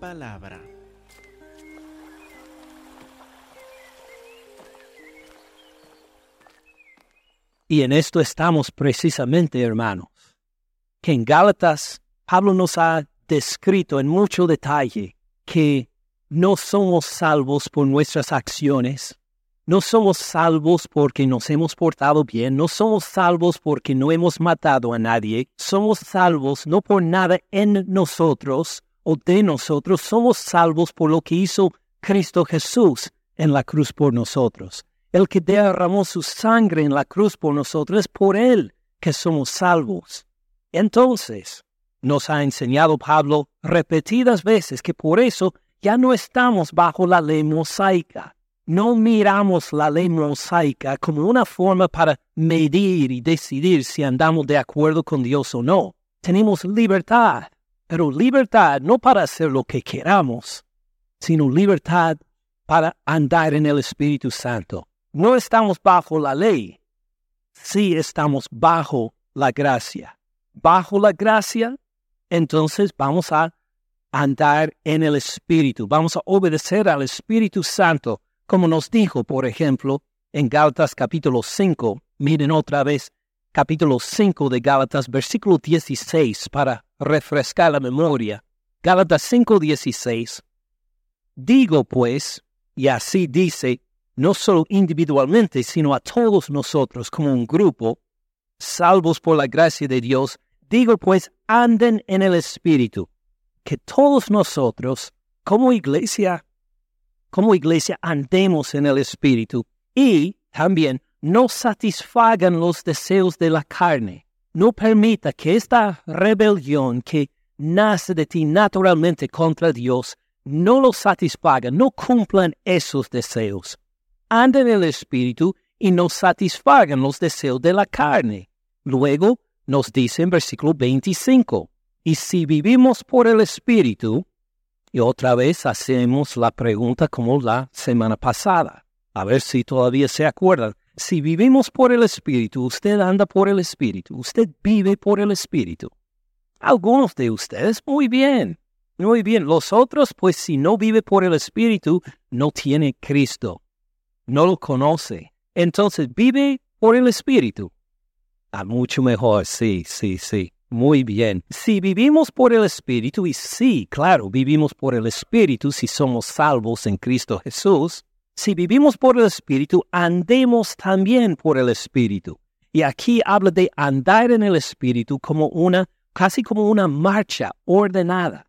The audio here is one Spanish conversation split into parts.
palabra. Y en esto estamos precisamente, hermanos, que en Gálatas Pablo nos ha descrito en mucho detalle que no somos salvos por nuestras acciones, no somos salvos porque nos hemos portado bien, no somos salvos porque no hemos matado a nadie, somos salvos no por nada en nosotros o de nosotros, somos salvos por lo que hizo Cristo Jesús en la cruz por nosotros. El que derramó su sangre en la cruz por nosotros es por Él que somos salvos. Entonces, nos ha enseñado Pablo repetidas veces que por eso ya no estamos bajo la ley mosaica no miramos la ley mosaica como una forma para medir y decidir si andamos de acuerdo con Dios o no. Tenemos libertad, pero libertad no para hacer lo que queramos, sino libertad para andar en el Espíritu Santo. No estamos bajo la ley, sí estamos bajo la gracia. Bajo la gracia, entonces vamos a andar en el Espíritu, vamos a obedecer al Espíritu Santo como nos dijo, por ejemplo, en Gálatas capítulo 5, miren otra vez, capítulo 5 de Gálatas, versículo 16, para refrescar la memoria. Gálatas 5, 16. Digo pues, y así dice, no solo individualmente, sino a todos nosotros como un grupo, salvos por la gracia de Dios, digo pues, anden en el Espíritu, que todos nosotros, como iglesia, como iglesia andemos en el Espíritu y también no satisfagan los deseos de la carne. No permita que esta rebelión que nace de ti naturalmente contra Dios no lo satisfaga, no cumplan esos deseos. Anden en el Espíritu y no satisfagan los deseos de la carne. Luego nos dice en versículo 25, y si vivimos por el Espíritu, y otra vez hacemos la pregunta como la semana pasada. A ver si todavía se acuerdan. Si vivimos por el Espíritu, usted anda por el Espíritu, usted vive por el Espíritu. Algunos de ustedes, muy bien, muy bien. Los otros, pues si no vive por el Espíritu, no tiene Cristo, no lo conoce. Entonces, vive por el Espíritu. A mucho mejor, sí, sí, sí. Muy bien. Si vivimos por el Espíritu, y sí, claro, vivimos por el Espíritu si somos salvos en Cristo Jesús, si vivimos por el Espíritu, andemos también por el Espíritu. Y aquí habla de andar en el Espíritu como una, casi como una marcha ordenada,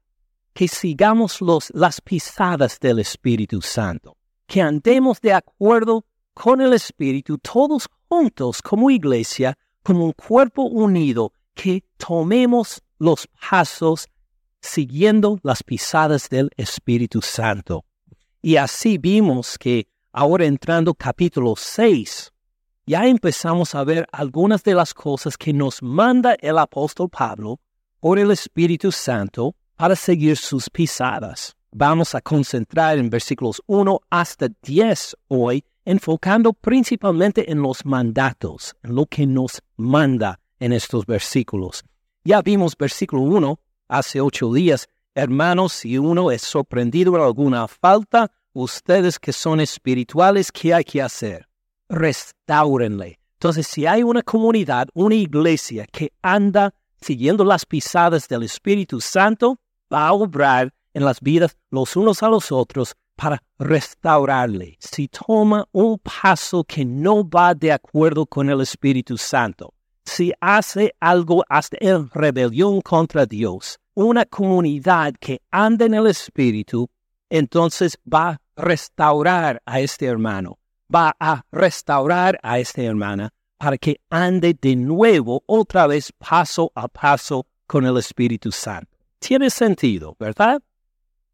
que sigamos los, las pisadas del Espíritu Santo, que andemos de acuerdo con el Espíritu, todos juntos como iglesia, como un cuerpo unido, que tomemos los pasos siguiendo las pisadas del Espíritu Santo. Y así vimos que ahora entrando capítulo 6, ya empezamos a ver algunas de las cosas que nos manda el apóstol Pablo por el Espíritu Santo para seguir sus pisadas. Vamos a concentrar en versículos 1 hasta 10 hoy, enfocando principalmente en los mandatos, en lo que nos manda en estos versículos. Ya vimos versículo 1 hace ocho días. Hermanos, si uno es sorprendido en alguna falta, ustedes que son espirituales, ¿qué hay que hacer? Restáurenle. Entonces, si hay una comunidad, una iglesia que anda siguiendo las pisadas del Espíritu Santo, va a obrar en las vidas los unos a los otros para restaurarle. Si toma un paso que no va de acuerdo con el Espíritu Santo, si hace algo hasta en rebelión contra Dios, una comunidad que anda en el Espíritu, entonces va a restaurar a este hermano, va a restaurar a esta hermana para que ande de nuevo otra vez paso a paso con el Espíritu Santo. Tiene sentido, ¿verdad?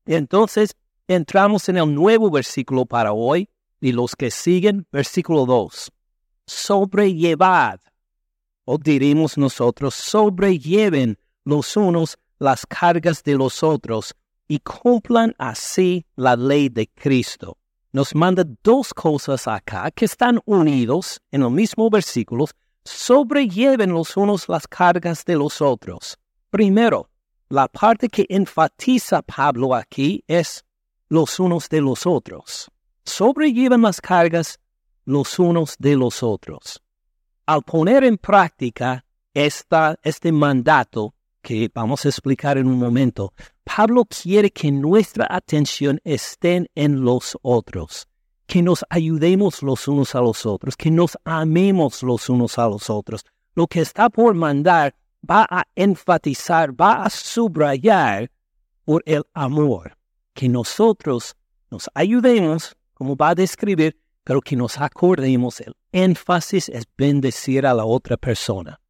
Entonces, entramos en el nuevo versículo para hoy y los que siguen, versículo 2. Sobrellevad o diremos nosotros, sobrelleven los unos las cargas de los otros y cumplan así la ley de Cristo. Nos manda dos cosas acá que están unidos en el mismo versículo, sobrelleven los unos las cargas de los otros. Primero, la parte que enfatiza Pablo aquí es los unos de los otros. Sobrellevan las cargas los unos de los otros. Al poner en práctica esta, este mandato, que vamos a explicar en un momento, Pablo quiere que nuestra atención esté en los otros, que nos ayudemos los unos a los otros, que nos amemos los unos a los otros. Lo que está por mandar va a enfatizar, va a subrayar por el amor, que nosotros nos ayudemos, como va a describir, pero que nos acordemos, el énfasis es bendecir a la otra persona.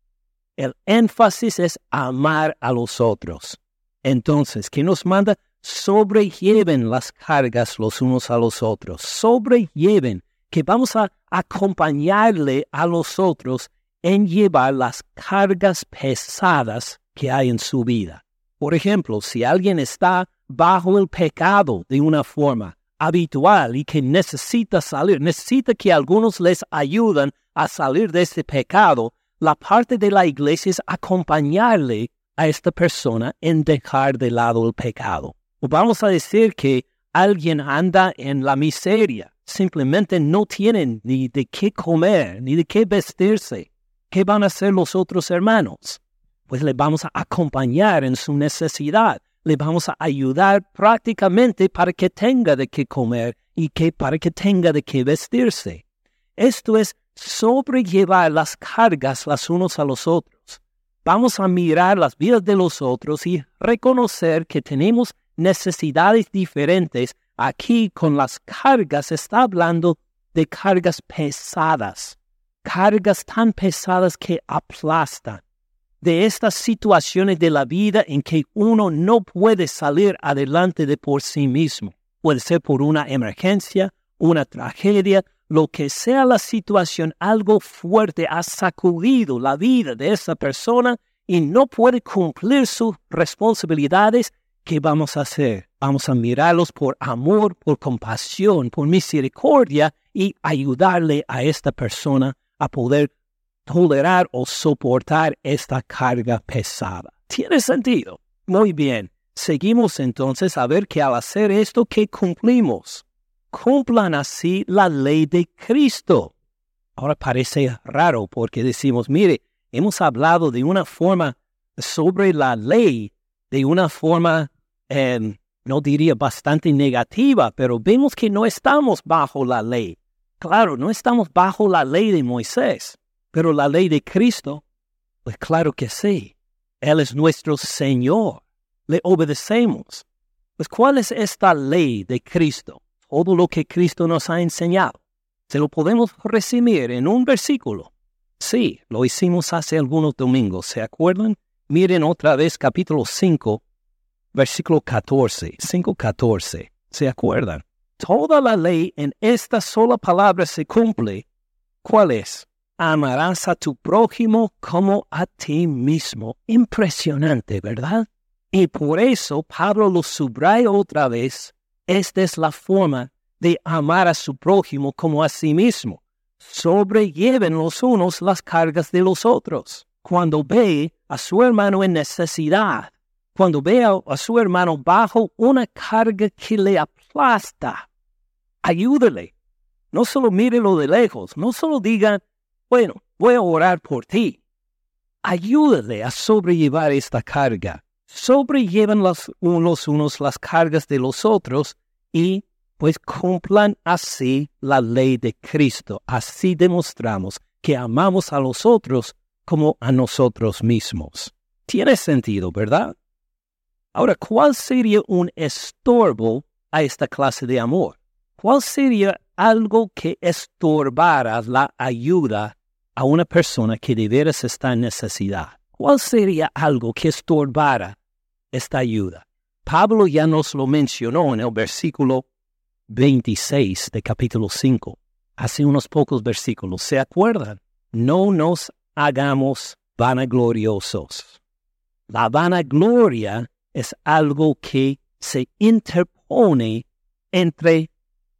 El énfasis es amar a los otros. Entonces, ¿qué nos manda? Sobrelleven las cargas los unos a los otros. Sobrelleven, que vamos a acompañarle a los otros en llevar las cargas pesadas que hay en su vida. Por ejemplo, si alguien está bajo el pecado de una forma habitual y que necesita salir, necesita que algunos les ayuden a salir de ese pecado, la parte de la iglesia es acompañarle a esta persona en dejar de lado el pecado. Vamos a decir que alguien anda en la miseria, simplemente no tienen ni de qué comer, ni de qué vestirse. ¿Qué van a hacer los otros hermanos? Pues le vamos a acompañar en su necesidad, le vamos a ayudar prácticamente para que tenga de qué comer y que para que tenga de qué vestirse. Esto es sobrellevar las cargas las unos a los otros. Vamos a mirar las vidas de los otros y reconocer que tenemos necesidades diferentes. Aquí con las cargas está hablando de cargas pesadas, cargas tan pesadas que aplastan, de estas situaciones de la vida en que uno no puede salir adelante de por sí mismo. Puede ser por una emergencia, una tragedia, lo que sea la situación, algo fuerte ha sacudido la vida de esa persona y no puede cumplir sus responsabilidades, ¿qué vamos a hacer? Vamos a mirarlos por amor, por compasión, por misericordia y ayudarle a esta persona a poder tolerar o soportar esta carga pesada. ¿Tiene sentido? Muy bien. Seguimos entonces a ver que al hacer esto, ¿qué cumplimos? Cumplan así la ley de Cristo. Ahora parece raro porque decimos, mire, hemos hablado de una forma sobre la ley, de una forma, em, no diría bastante negativa, pero vemos que no estamos bajo la ley. Claro, no estamos bajo la ley de Moisés, pero la ley de Cristo, pues claro que sí. Él es nuestro Señor. Le obedecemos. Pues ¿cuál es esta ley de Cristo? Todo lo que Cristo nos ha enseñado. Se lo podemos resumir en un versículo. Sí, lo hicimos hace algunos domingos, ¿se acuerdan? Miren otra vez capítulo 5, versículo 14, 5.14, ¿se acuerdan? Toda la ley en esta sola palabra se cumple. ¿Cuál es? Amarás a tu prójimo como a ti mismo. Impresionante, ¿verdad? Y por eso Pablo lo subraya otra vez esta es la forma de amar a su prójimo como a sí mismo. Sobrelleven los unos las cargas de los otros. Cuando ve a su hermano en necesidad, cuando ve a su hermano bajo una carga que le aplasta, ayúdele. No solo mírelo de lejos, no solo diga, bueno, voy a orar por ti. Ayúdale a sobrellevar esta carga sobrellevan los unos unos las cargas de los otros y pues cumplan así la ley de Cristo. Así demostramos que amamos a los otros como a nosotros mismos. Tiene sentido, ¿verdad? Ahora, ¿cuál sería un estorbo a esta clase de amor? ¿Cuál sería algo que estorbara la ayuda a una persona que de veras está en necesidad? ¿Cuál sería algo que estorbara esta ayuda? Pablo ya nos lo mencionó en el versículo 26 de capítulo 5, hace unos pocos versículos. ¿Se acuerdan? No nos hagamos vanagloriosos. La vanagloria es algo que se interpone entre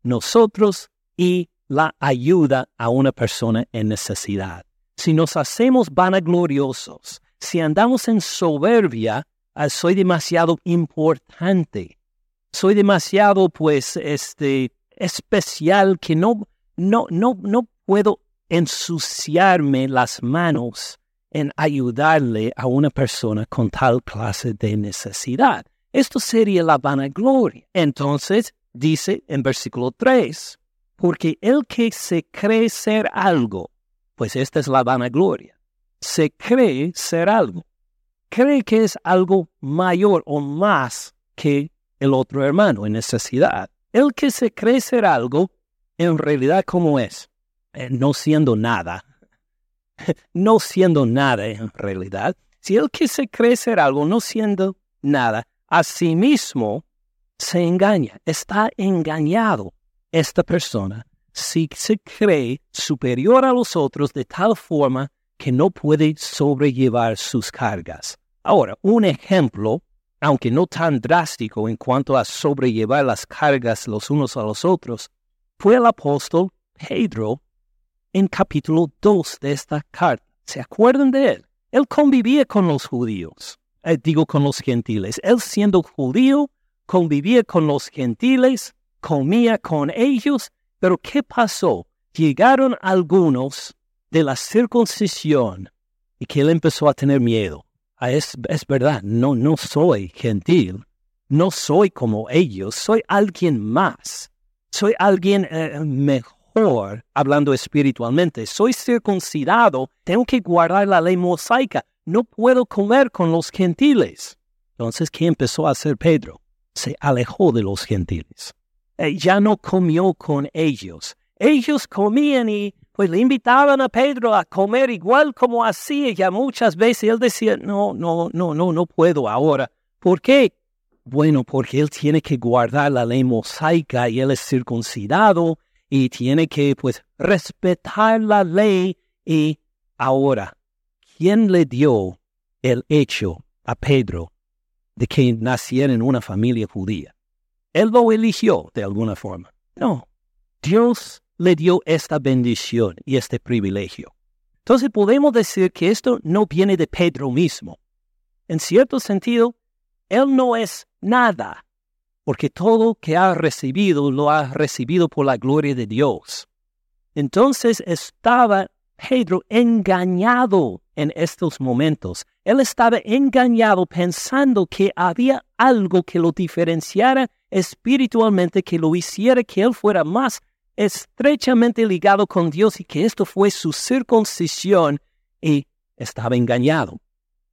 nosotros y la ayuda a una persona en necesidad. Si nos hacemos vanagloriosos, si andamos en soberbia, ah, soy demasiado importante, soy demasiado, pues, este, especial que no, no, no, no puedo ensuciarme las manos en ayudarle a una persona con tal clase de necesidad. Esto sería la vanagloria. Entonces, dice en versículo 3, porque el que se cree ser algo, pues esta es la vanagloria, se cree ser algo, cree que es algo mayor o más que el otro hermano en necesidad. El que se cree ser algo, en realidad, ¿cómo es? Eh, no siendo nada. no siendo nada en realidad. Si el que se cree ser algo, no siendo nada, a sí mismo se engaña, está engañado esta persona si se cree superior a los otros de tal forma que no puede sobrellevar sus cargas. Ahora, un ejemplo, aunque no tan drástico en cuanto a sobrellevar las cargas los unos a los otros, fue el apóstol Pedro en capítulo 2 de esta carta. ¿Se acuerdan de él? Él convivía con los judíos, eh, digo con los gentiles. Él siendo judío, convivía con los gentiles, comía con ellos, pero ¿qué pasó? Llegaron algunos de la circuncisión y que él empezó a tener miedo. Ah, es, es verdad, no, no soy gentil, no soy como ellos, soy alguien más, soy alguien eh, mejor hablando espiritualmente, soy circuncidado, tengo que guardar la ley mosaica, no puedo comer con los gentiles. Entonces, ¿qué empezó a hacer Pedro? se alejó de los gentiles. Eh, ya no comió con ellos. Ellos comían y pues le invitaban a Pedro a comer igual como hacía ya muchas veces. Él decía, no, no, no, no, no puedo ahora. ¿Por qué? Bueno, porque él tiene que guardar la ley mosaica y él es circuncidado y tiene que pues respetar la ley y ahora, ¿quién le dio el hecho a Pedro de que naciera en una familia judía. Él lo eligió de alguna forma. No, Dios le dio esta bendición y este privilegio. Entonces podemos decir que esto no viene de Pedro mismo. En cierto sentido, él no es nada, porque todo que ha recibido lo ha recibido por la gloria de Dios. Entonces estaba Pedro engañado en estos momentos. Él estaba engañado pensando que había algo que lo diferenciara espiritualmente, que lo hiciera que él fuera más estrechamente ligado con Dios y que esto fue su circuncisión y estaba engañado.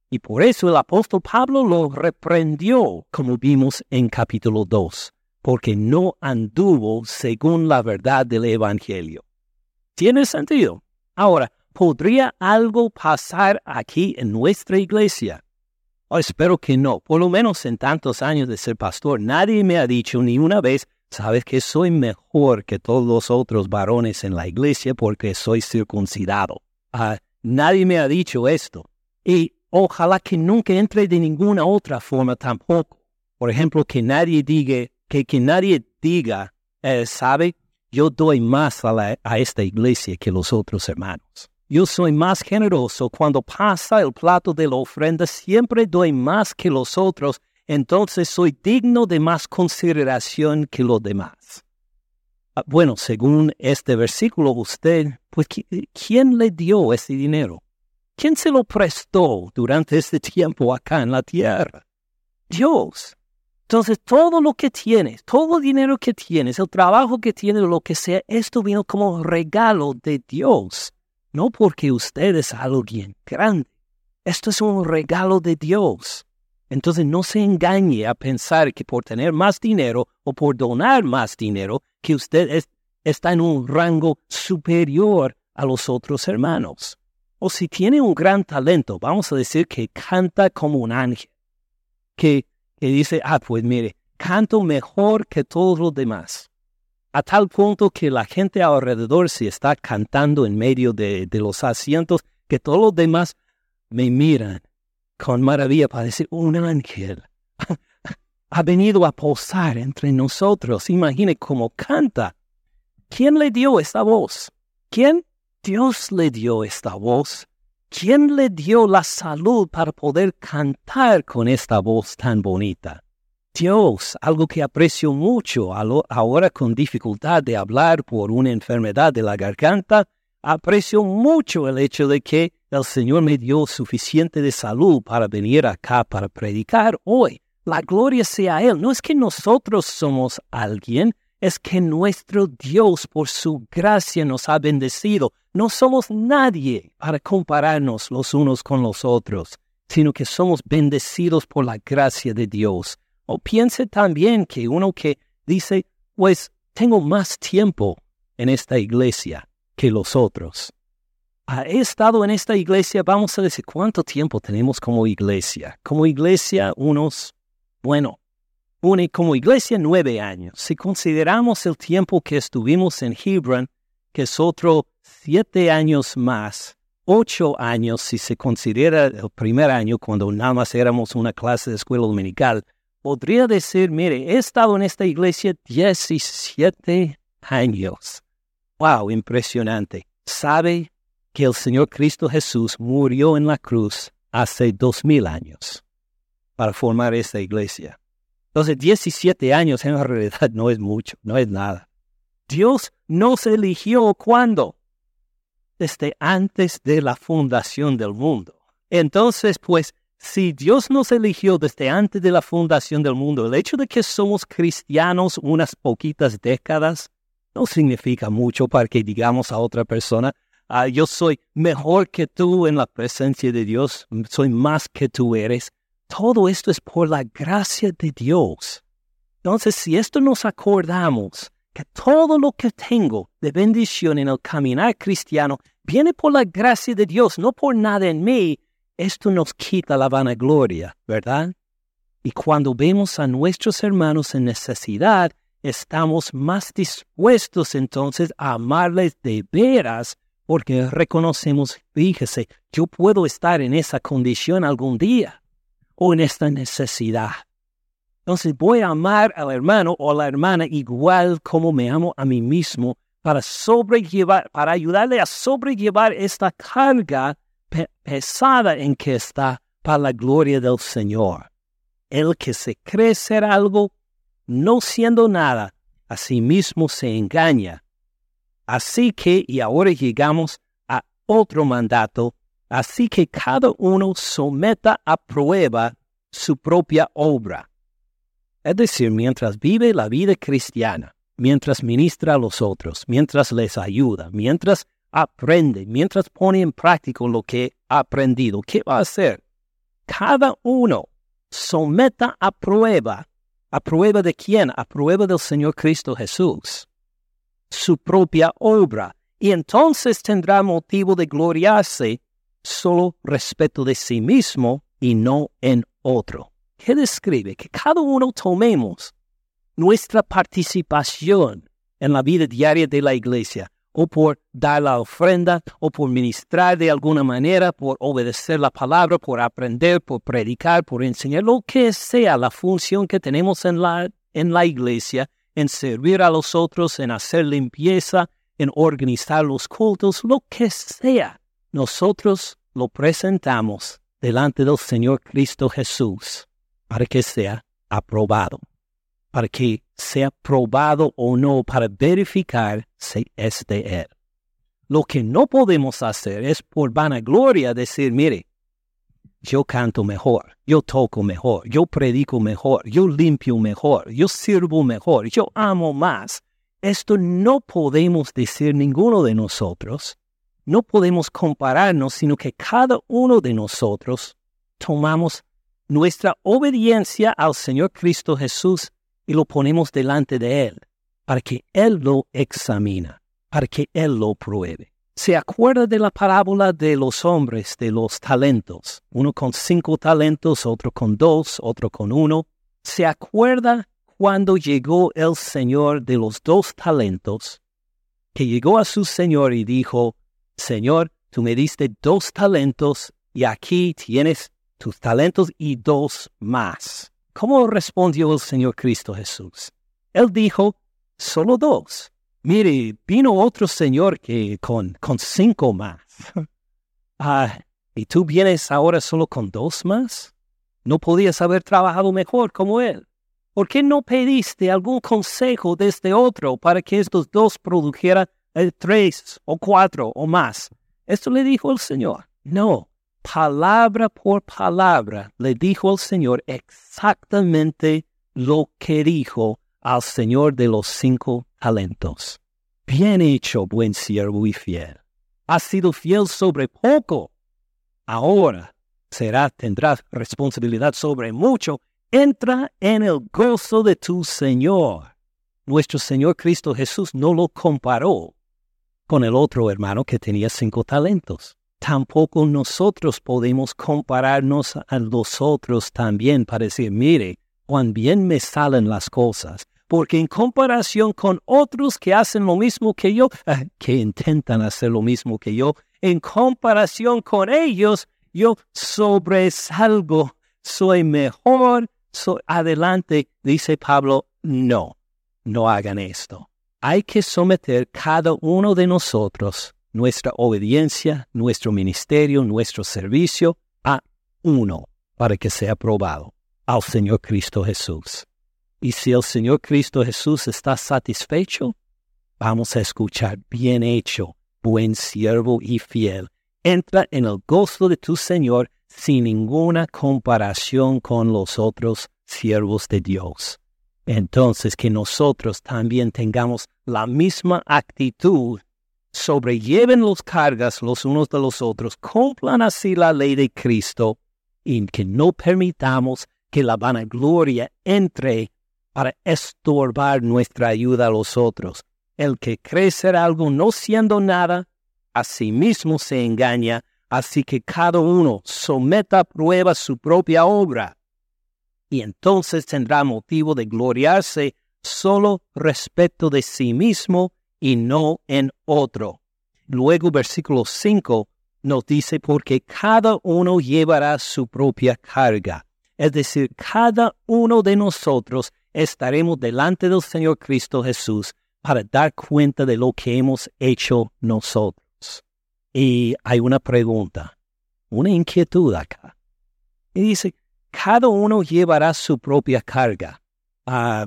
Y por eso el apóstol Pablo lo reprendió, como vimos en capítulo 2, porque no anduvo según la verdad del Evangelio. ¿Tiene sentido? Ahora, ¿podría algo pasar aquí en nuestra iglesia? Oh, espero que no. Por lo menos en tantos años de ser pastor, nadie me ha dicho ni una vez, sabes que soy mejor que todos los otros varones en la iglesia porque soy circuncidado. Ah, nadie me ha dicho esto. Y ojalá que nunca entre de ninguna otra forma tampoco. Por ejemplo, que nadie diga, que, que nadie diga, eh, sabe, yo doy más a, esta iglesia que los otros hermanos. Yo soy más generoso cuando pasa el plato de la ofrenda, siempre doy más que los otros, entonces soy digno de más consideración que los demás. Ah, bueno, según este versículo, usted, pues, ¿quién le dio ese dinero? ¿Quién se lo prestó durante este tiempo acá en la tierra? Dios. Entonces, todo lo que tienes, todo el dinero que tienes, el trabajo que tienes, lo que sea, esto vino como regalo de Dios, no porque usted es alguien grande. Esto es un regalo de Dios. Entonces, no se engañe a pensar que por tener más dinero o por donar más dinero, que usted está en un rango superior a los otros hermanos. O si tiene un gran talento, vamos a decir que canta como un ángel, que y dice, ah, pues mire, canto mejor que todos los demás. A tal punto que la gente alrededor se está cantando en medio de, los asientos, que todos los demás me miran con maravilla para decir, un ángel ha venido a posar entre nosotros. Imagine cómo canta. ¿Quién le dio esta voz? ¿Quién? Dios le dio esta voz ¿quién le dio la salud para poder cantar con esta voz tan bonita? Dios, algo que aprecio mucho ahora con dificultad de hablar por una enfermedad de la garganta, aprecio mucho el hecho de que el Señor me dio suficiente de salud para venir acá para predicar hoy. La gloria sea a Él. No es que nosotros somos alguien, es que nuestro Dios por su gracia nos ha bendecido. No somos nadie para compararnos los unos con los otros, sino que somos bendecidos por la gracia de Dios. O piense también que uno que dice, pues tengo más tiempo en esta iglesia que los otros. He estado en esta iglesia, vamos a decir, ¿cuánto tiempo tenemos como iglesia? Como iglesia, unos, bueno, une como iglesia nueve años. Si consideramos el tiempo que estuvimos en Hebron, que es otro siete años más, ocho años si se considera el primer año cuando nada más éramos una clase de escuela dominical, podría decir, mire, he estado en esta iglesia 17 años. ¡Wow! Impresionante. ¿Sabe que el Señor Cristo Jesús murió en la cruz hace dos mil años para formar esta iglesia? Entonces, 17 años en realidad no es mucho, no es nada. Dios nos eligió cuando? Desde antes de la fundación del mundo. Entonces, pues, si Dios nos eligió desde antes de la fundación del mundo, el hecho de que somos cristianos unas poquitas décadas no significa mucho para que digamos a otra persona, ah, yo soy mejor que tú en la presencia de Dios, soy más que tú eres. Todo esto es por la gracia de Dios. Entonces, si esto nos acordamos, que todo lo que tengo de bendición en el caminar cristiano viene por la gracia de Dios, no por nada en mí, esto nos quita la vanagloria, ¿verdad? Y cuando vemos a nuestros hermanos en necesidad, estamos más dispuestos entonces a amarles de veras porque reconocemos, fíjese, yo puedo estar en esa condición algún día o en esta necesidad. Entonces voy a amar al hermano o a la hermana igual como me amo a mí mismo para sobrellevar, para ayudarle a sobrellevar esta carga pesada en que está para la gloria del Señor. El que se cree ser algo, no siendo nada, a sí mismo se engaña. Así que, y ahora llegamos a otro mandato, así que cada uno someta a prueba su propia obra. Es decir, mientras vive la vida cristiana, mientras ministra a los otros, mientras les ayuda, mientras aprende, mientras pone en práctica lo que ha aprendido, ¿qué va a hacer? Cada uno someta a prueba, a prueba de quién? A prueba del Señor Cristo Jesús, su propia obra, y entonces tendrá motivo de gloriarse solo respecto de sí mismo y no en otro. ¿Qué describe? Que cada uno tomemos nuestra participación en la vida diaria de la iglesia o por dar la ofrenda, o por ministrar de alguna manera, por obedecer la palabra, por aprender, por predicar, por enseñar, lo que sea la función que tenemos en la, en la iglesia, en servir a los otros, en hacer limpieza, en organizar los cultos, lo que sea, nosotros lo presentamos delante del Señor Cristo Jesús para que sea aprobado para que sea probado o no, para verificar si es de Él. Lo que no podemos hacer es por vanagloria decir, mire, yo canto mejor, yo toco mejor, yo predico mejor, yo limpio mejor, yo sirvo mejor, yo amo más. Esto no podemos decir ninguno de nosotros. No podemos compararnos, sino que cada uno de nosotros tomamos nuestra obediencia al Señor Cristo Jesús y lo ponemos delante de Él para que Él lo examina, para que Él lo pruebe. ¿Se acuerda de la parábola de los hombres de los talentos? Uno con cinco talentos, otro con dos, otro con uno. ¿Se acuerda cuando llegó el Señor de los dos talentos? Que llegó a su Señor y dijo, Señor, tú me diste dos talentos y aquí tienes tus talentos y dos más. ¿Cómo respondió el Señor Cristo Jesús? Él dijo, solo dos. Mire, vino otro Señor que con, con cinco más. Ah, ¿Y tú vienes ahora solo con dos más? ¿No podías haber trabajado mejor como él? ¿Por qué no pediste algún consejo de este otro para que estos dos produjeran eh, tres o cuatro o más? Esto le dijo el Señor. No, palabra por palabra le dijo el Señor exactamente lo que dijo al Señor de los cinco talentos. Bien hecho, buen siervo y fiel. Has sido fiel sobre poco. Ahora será, tendrás responsabilidad sobre mucho. Entra en el gozo de tu Señor. Nuestro Señor Cristo Jesús no lo comparó con el otro hermano que tenía cinco talentos tampoco nosotros podemos compararnos a los otros también para decir, mire, cuán bien me salen las cosas. Porque en comparación con otros que hacen lo mismo que yo, eh, que intentan hacer lo mismo que yo, en comparación con ellos, yo sobresalgo, soy mejor, soy adelante. Dice Pablo, no, no hagan esto. Hay que someter cada uno de nosotros nuestra obediencia, nuestro ministerio, nuestro servicio a uno para que sea aprobado, al Señor Cristo Jesús. Y si el Señor Cristo Jesús está satisfecho, vamos a escuchar, bien hecho, buen siervo y fiel. Entra en el gozo de tu Señor sin ninguna comparación con los otros siervos de Dios. Entonces que nosotros también tengamos la misma actitud sobrelleven los cargas los unos de los otros, cumplan así la ley de Cristo, y que no permitamos que la vanagloria entre para estorbar nuestra ayuda a los otros. El que cree ser algo no siendo nada, a sí mismo se engaña, así que cada uno someta a prueba su propia obra, y entonces tendrá motivo de gloriarse solo respecto de sí mismo y no en otro. Luego versículo 5 nos dice, porque cada uno llevará su propia carga. Es decir, cada uno de nosotros estaremos delante del Señor Cristo Jesús para dar cuenta de lo que hemos hecho nosotros. Y hay una pregunta, una inquietud acá. Y dice, cada uno llevará su propia carga. Ah,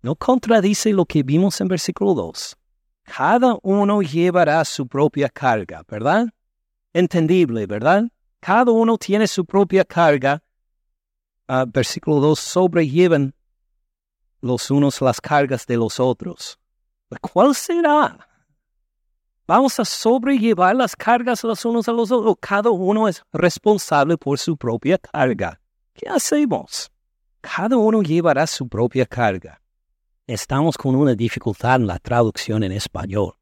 no contradice lo que vimos en versículo 2. Cada uno llevará su propia carga, ¿verdad? Entendible, ¿verdad? Cada uno tiene su propia carga. Uh, versículo 2, sobrellevan los unos las cargas de los otros. ¿Cuál será? ¿Vamos a sobrellevar las cargas los unos a los otros? Cada uno es responsable por su propia carga. ¿Qué hacemos? Cada uno llevará su propia carga estamos con una dificultad en la traducción en español.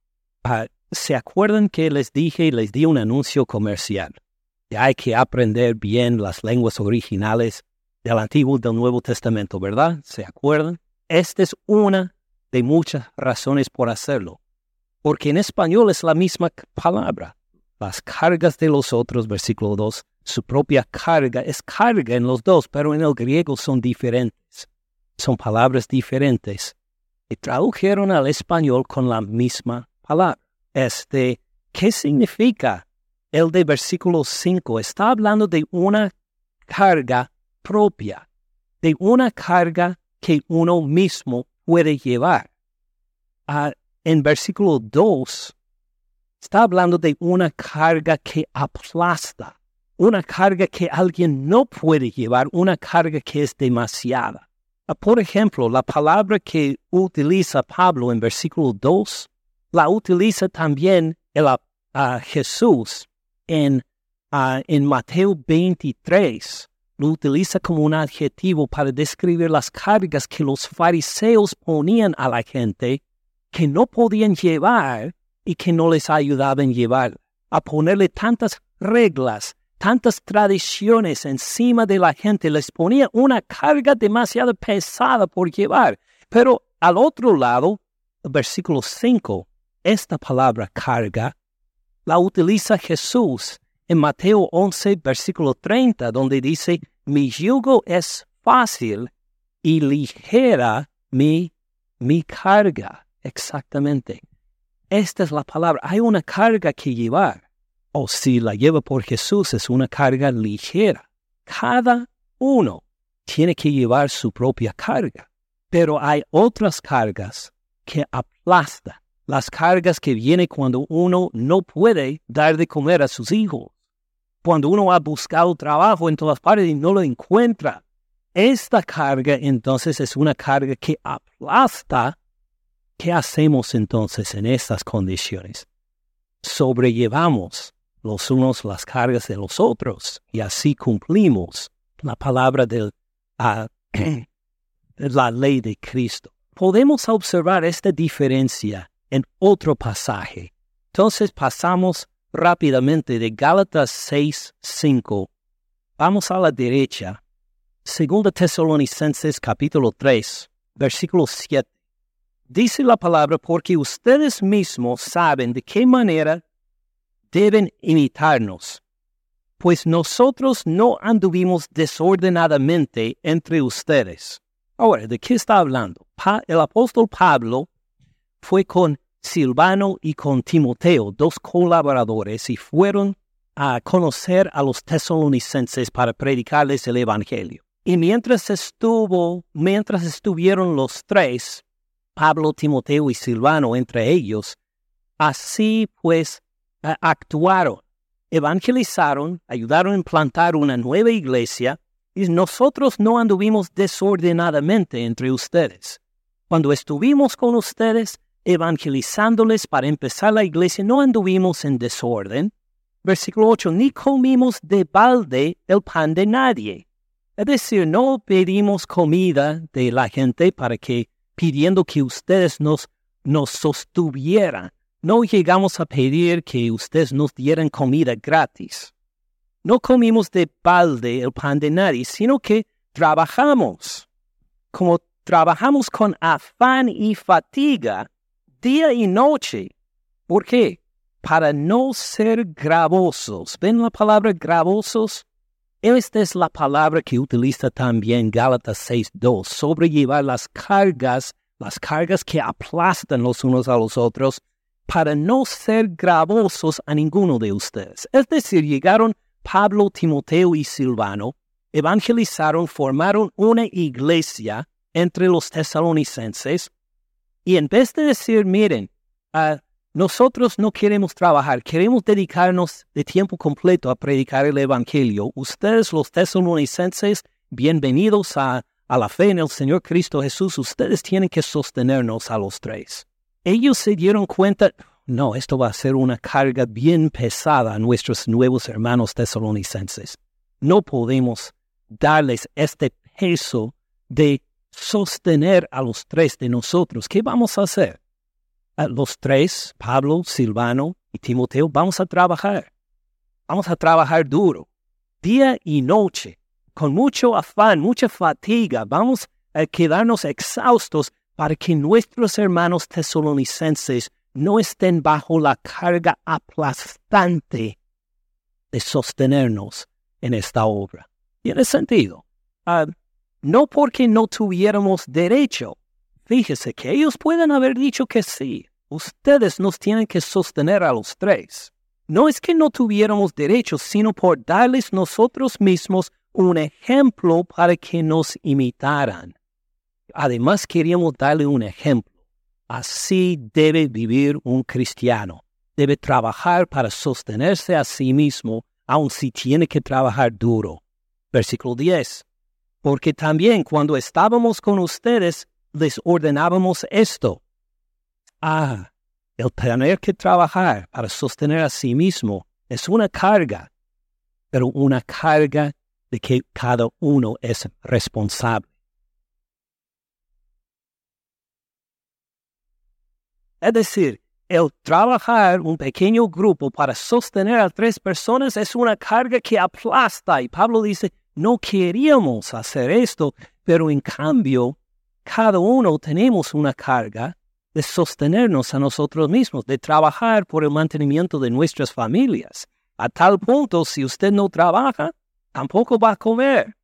Ah, ¿Se acuerdan que les dije y les di un anuncio comercial? Hay que aprender bien las lenguas originales del Antiguo y del Nuevo Testamento, ¿verdad? ¿Se acuerdan? Esta es una de muchas razones por hacerlo. Porque en español es la misma palabra. Las cargas de los otros, versículo 2, su propia carga es carga en los dos, pero en el griego son diferentes. Son palabras diferentes y tradujeron al español con la misma palabra. Este, ¿qué significa el de versículo 5? Está hablando de una carga propia, de una carga que uno mismo puede llevar. Ah, en versículo 2 está hablando de una carga que aplasta, una carga que alguien no puede llevar, una carga que es demasiada. Ah, por ejemplo, la palabra que utiliza Pablo en versículo 2, la utiliza también el, uh, Jesús en, en Mateo 23. Lo utiliza como un adjetivo para describir las cargas que los fariseos ponían a la gente que no podían llevar y que no les ayudaban a llevar, a ponerle tantas reglas tantas tradiciones encima de la gente les ponía una carga demasiado pesada por llevar. Pero al otro lado, el versículo 5, esta palabra carga la utiliza Jesús en Mateo 11, versículo 30, donde dice, mi yugo es fácil y ligera mi, mi carga. Exactamente. Esta es la palabra. Hay una carga que llevar. o si la lleva por Jesús es una carga ligera. Cada uno tiene que llevar su propia carga, pero hay otras cargas que aplastan, las cargas que vienen cuando uno no puede dar de comer a sus hijos, cuando uno ha buscado trabajo en todas partes y no lo encuentra. Esta carga entonces es una carga que aplasta. ¿Qué hacemos entonces en estas condiciones? Sobrellevamos los unos las cargas de los otros y así cumplimos la palabra de la ley de Cristo. Podemos observar esta diferencia en otro pasaje. Entonces pasamos rápidamente de Gálatas 6, 5. Vamos a la derecha. Segunda Tesalonicenses capítulo 3, versículo 7. Dice la palabra porque ustedes mismos saben de qué manera deben imitarnos, pues nosotros no anduvimos desordenadamente entre ustedes. Ahora, ¿de qué está hablando? el apóstol Pablo fue con Silvano y con Timoteo, dos colaboradores, y fueron a conocer a los tesalonicenses para predicarles el Evangelio. Y mientras estuvo, mientras estuvieron los tres, Pablo, Timoteo y Silvano entre ellos, así pues actuaron, evangelizaron, ayudaron a implantar una nueva iglesia, y nosotros no anduvimos desordenadamente entre ustedes. Cuando estuvimos con ustedes, evangelizándoles para empezar la iglesia, no anduvimos en desorden. Versículo 8, ni comimos de balde el pan de nadie. Es decir, no pedimos comida de la gente para que, pidiendo que ustedes nos, nos sostuvieran. No llegamos a pedir que ustedes nos dieran comida gratis. No comimos de balde el pan de nadie, sino que trabajamos. Como trabajamos con afán y fatiga día y noche. ¿Por qué? Para no ser gravosos. ¿Ven la palabra gravosos? Esta es la palabra que utiliza también Gálatas 6.2, sobrellevar las cargas, las cargas que aplastan los unos a los otros, para no ser gravosos a ninguno de ustedes. Es decir, llegaron Pablo, Timoteo y Silvano, evangelizaron, formaron una iglesia entre los tesalonicenses, y en vez de decir, miren, uh, nosotros no queremos trabajar, queremos dedicarnos de tiempo completo a predicar el Evangelio, ustedes los tesalonicenses, bienvenidos a, a la fe en el Señor Cristo Jesús, ustedes tienen que sostenernos a los tres ellos se dieron cuenta, no, esto va a ser una carga bien pesada a nuestros nuevos hermanos tesalonicenses. No podemos darles este peso de sostener a los tres de nosotros. ¿Qué vamos a hacer? A los tres, Pablo, Silvano y Timoteo, vamos a trabajar. Vamos a trabajar duro, día y noche, con mucho afán, mucha fatiga. Vamos a quedarnos exhaustos para que nuestros hermanos tesalonicenses no estén bajo la carga aplastante de sostenernos en esta obra. Tiene sentido. Ah, no porque no tuviéramos derecho. Fíjese que ellos pueden haber dicho que sí. Ustedes nos tienen que sostener a los tres. No es que no tuviéramos derecho, sino por darles nosotros mismos un ejemplo para que nos imitaran. Además queríamos darle un ejemplo. Así debe vivir un cristiano. Debe trabajar para sostenerse a sí mismo, aun si tiene que trabajar duro. Versículo 10. Porque también cuando estábamos con ustedes, les ordenábamos esto. Ah, el tener que trabajar para sostener a sí mismo es una carga, pero una carga de que cada uno es responsable. Es decir, el trabajar un pequeño grupo para sostener a tres personas es una carga que aplasta. Y Pablo dice, no queríamos hacer esto, pero en cambio, cada uno tenemos una carga de sostenernos a nosotros mismos, de trabajar por el mantenimiento de nuestras familias. A tal punto, si usted no trabaja, tampoco va a comer.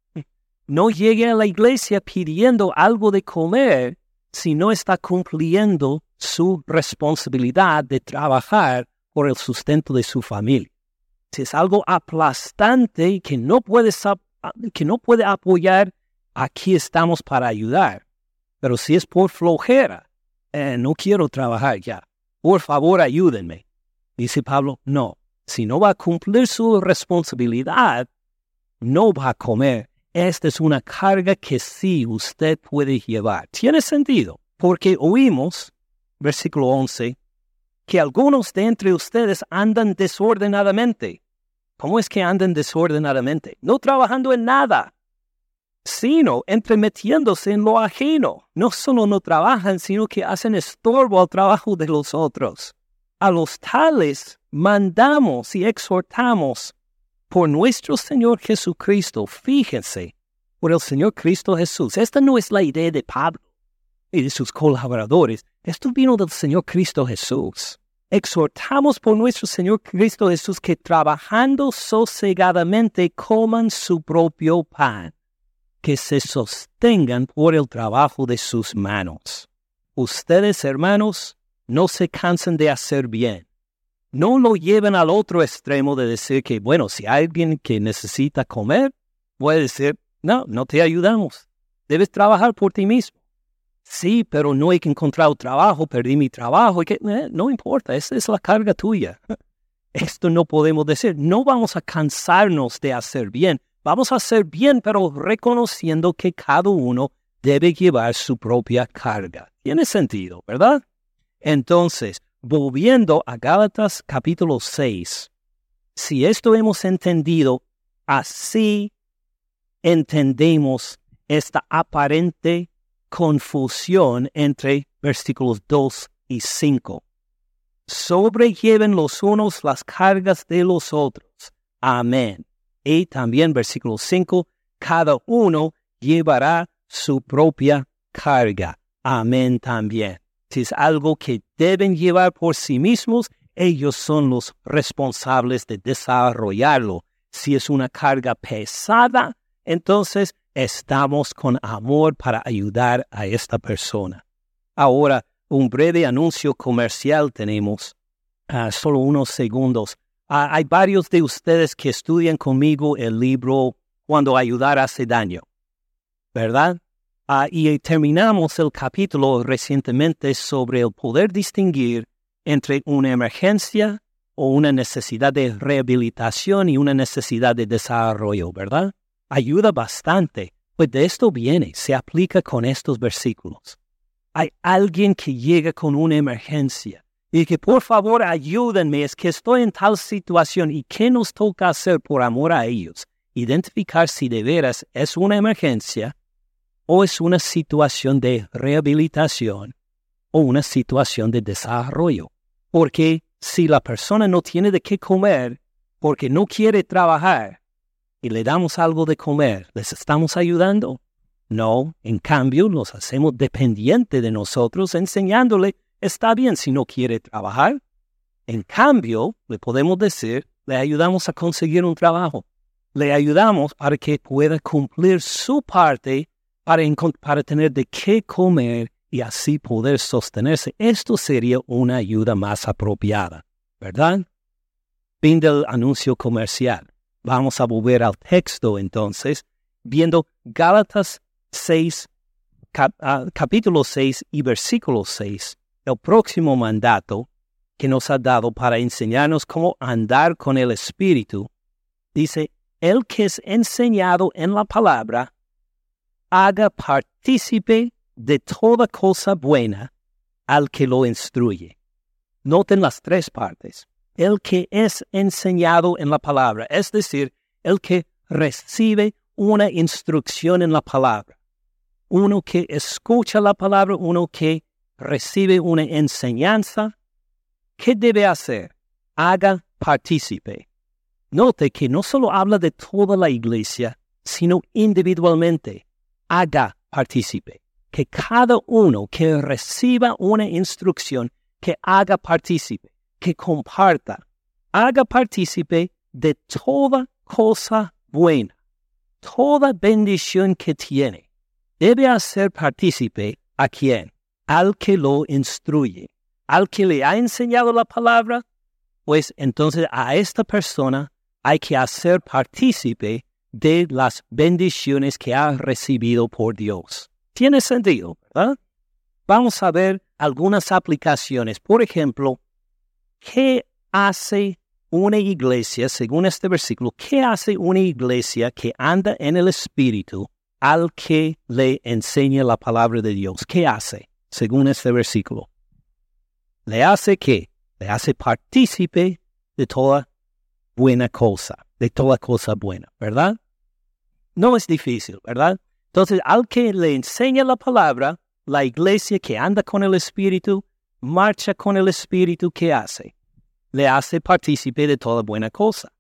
No llegue a la iglesia pidiendo algo de comer si no está cumpliendo su responsabilidad de trabajar por el sustento de su familia. si es algo aplastante que no puede, que no puede apoyar, aquí estamos para ayudar. Pero si es por flojera, eh, no quiero trabajar ya. Por favor, ayúdenme. Dice Pablo, no, si no va a cumplir su responsabilidad, no va a comer. Esta es una carga que sí usted puede llevar. Tiene sentido, porque oímos, versículo 11, que algunos de entre ustedes andan desordenadamente. ¿Cómo es que andan desordenadamente? No trabajando en nada, sino entremetiéndose en lo ajeno. No solo no trabajan, sino que hacen estorbo al trabajo de los otros. A los tales mandamos y exhortamos por nuestro Señor Jesucristo. Fíjense, por el Señor Cristo Jesús. Esta no es la idea de Pablo y de sus colaboradores. Esto vino del Señor Cristo Jesús. Exhortamos por nuestro Señor Cristo Jesús que trabajando sosegadamente coman su propio pan, que se sostengan por el trabajo de sus manos. Ustedes, hermanos, no se cansen de hacer bien. No lo lleven al otro extremo de decir que, bueno, si hay alguien que necesita comer, puede decir, no, no te ayudamos. Debes trabajar por ti mismo. Sí, pero no he encontrado trabajo, perdí mi trabajo. Y que, eh, no importa, esa es la carga tuya. Esto no podemos decir. No vamos a cansarnos de hacer bien. Vamos a hacer bien, pero reconociendo que cada uno debe llevar su propia carga. Tiene sentido, ¿verdad? Entonces, volviendo a Gálatas capítulo 6, si esto hemos entendido, así entendemos esta aparente confusión entre versículos 2 y 5. Sobrelleven los unos las cargas de los otros. Amén. Y también versículo 5, cada uno llevará su propia carga. Amén también. Si es algo que deben llevar por sí mismos, ellos son los responsables de desarrollarlo. Si es una carga pesada, entonces estamos con amor para ayudar a esta persona. Ahora, un breve anuncio comercial tenemos, uh, solo unos segundos. Uh, hay varios de ustedes que estudian conmigo el libro Cuando ayudar hace daño, ¿verdad? Uh, y terminamos el capítulo recientemente sobre el poder distinguir entre una emergencia o una necesidad de rehabilitación y una necesidad de desarrollo, ¿verdad? Ayuda bastante, pues de esto viene, se aplica con estos versículos. Hay alguien que llega con una emergencia y que por favor ayúdenme, es que estoy en tal situación y qué nos toca hacer por amor a ellos. Identificar si de veras es una emergencia o es una situación de rehabilitación o una situación de desarrollo. Porque si la persona no tiene de qué comer porque no quiere trabajar, y le damos algo de comer, ¿les estamos ayudando? No, en cambio los hacemos dependientes de nosotros enseñándole, está bien si no quiere trabajar. En cambio, le podemos decir, le ayudamos a conseguir un trabajo. Le ayudamos para que pueda cumplir su parte para, para tener de qué comer y así poder sostenerse. Esto sería una ayuda más apropiada, ¿verdad? Fin del anuncio comercial. Vamos a volver al texto entonces, viendo Gálatas 6, ah, capítulo 6 y versículo 6, el próximo mandato que nos ha dado para enseñarnos cómo andar con el Espíritu. Dice, el que es enseñado en la palabra, haga partícipe de toda cosa buena al que lo instruye. Noten las tres partes el que es enseñado en la palabra, es decir, el que recibe una instrucción en la palabra. Uno que escucha la palabra, uno que recibe una enseñanza. ¿Qué debe hacer? Haga partícipe. Note que no solo habla de toda la iglesia, sino individualmente. Haga partícipe. Que cada uno que reciba una instrucción, que haga partícipe que comparta, haga partícipe de toda cosa buena, toda bendición que tiene. Debe hacer partícipe a quien, al que lo instruye, al que le ha enseñado la palabra, pues entonces a esta persona hay que hacer partícipe de las bendiciones que ha recibido por Dios. Tiene sentido, ¿verdad? Vamos a ver algunas aplicaciones. Por ejemplo, ¿qué hace una iglesia, según este versículo, qué hace una iglesia que anda en el Espíritu al que le enseña la palabra de Dios? ¿Qué hace, según este versículo? Le hace qué? Le hace partícipe de toda buena cosa, de toda cosa buena, ¿verdad? No es difícil, ¿verdad? Entonces, al que le enseña la palabra, la iglesia que anda con el Espíritu, marcha con el Espíritu, ¿qué hace? Le hace partícipe de toda buena cosa.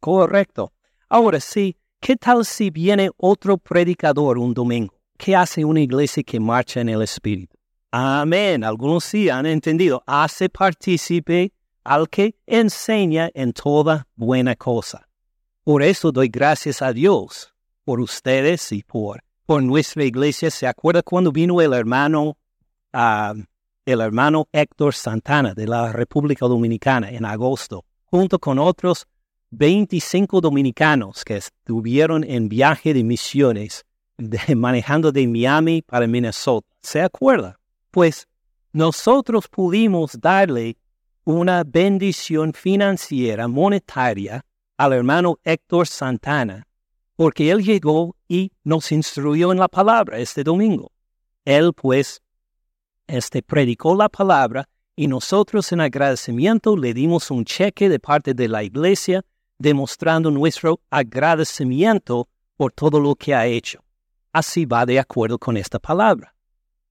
Correcto. Ahora sí, ¿qué tal si viene otro predicador un domingo? ¿Qué hace una iglesia que marcha en el Espíritu? Amén. Algunos sí han entendido. Hace partícipe al que enseña en toda buena cosa. Por eso doy gracias a Dios por ustedes y por, por nuestra iglesia. ¿Se acuerda cuando vino el hermano, ah, el hermano Héctor Santana de la República Dominicana en agosto, junto con otros 25 dominicanos que estuvieron en viaje de misiones manejando de Miami para Minnesota? ¿Se acuerda? Pues nosotros pudimos darle una bendición financiera, monetaria, al hermano Héctor Santana, porque él llegó y nos instruyó en la palabra este domingo. Él pues este, predicó la palabra y nosotros en agradecimiento le dimos un cheque de parte de la iglesia demostrando nuestro agradecimiento por todo lo que ha hecho. Así va de acuerdo con esta palabra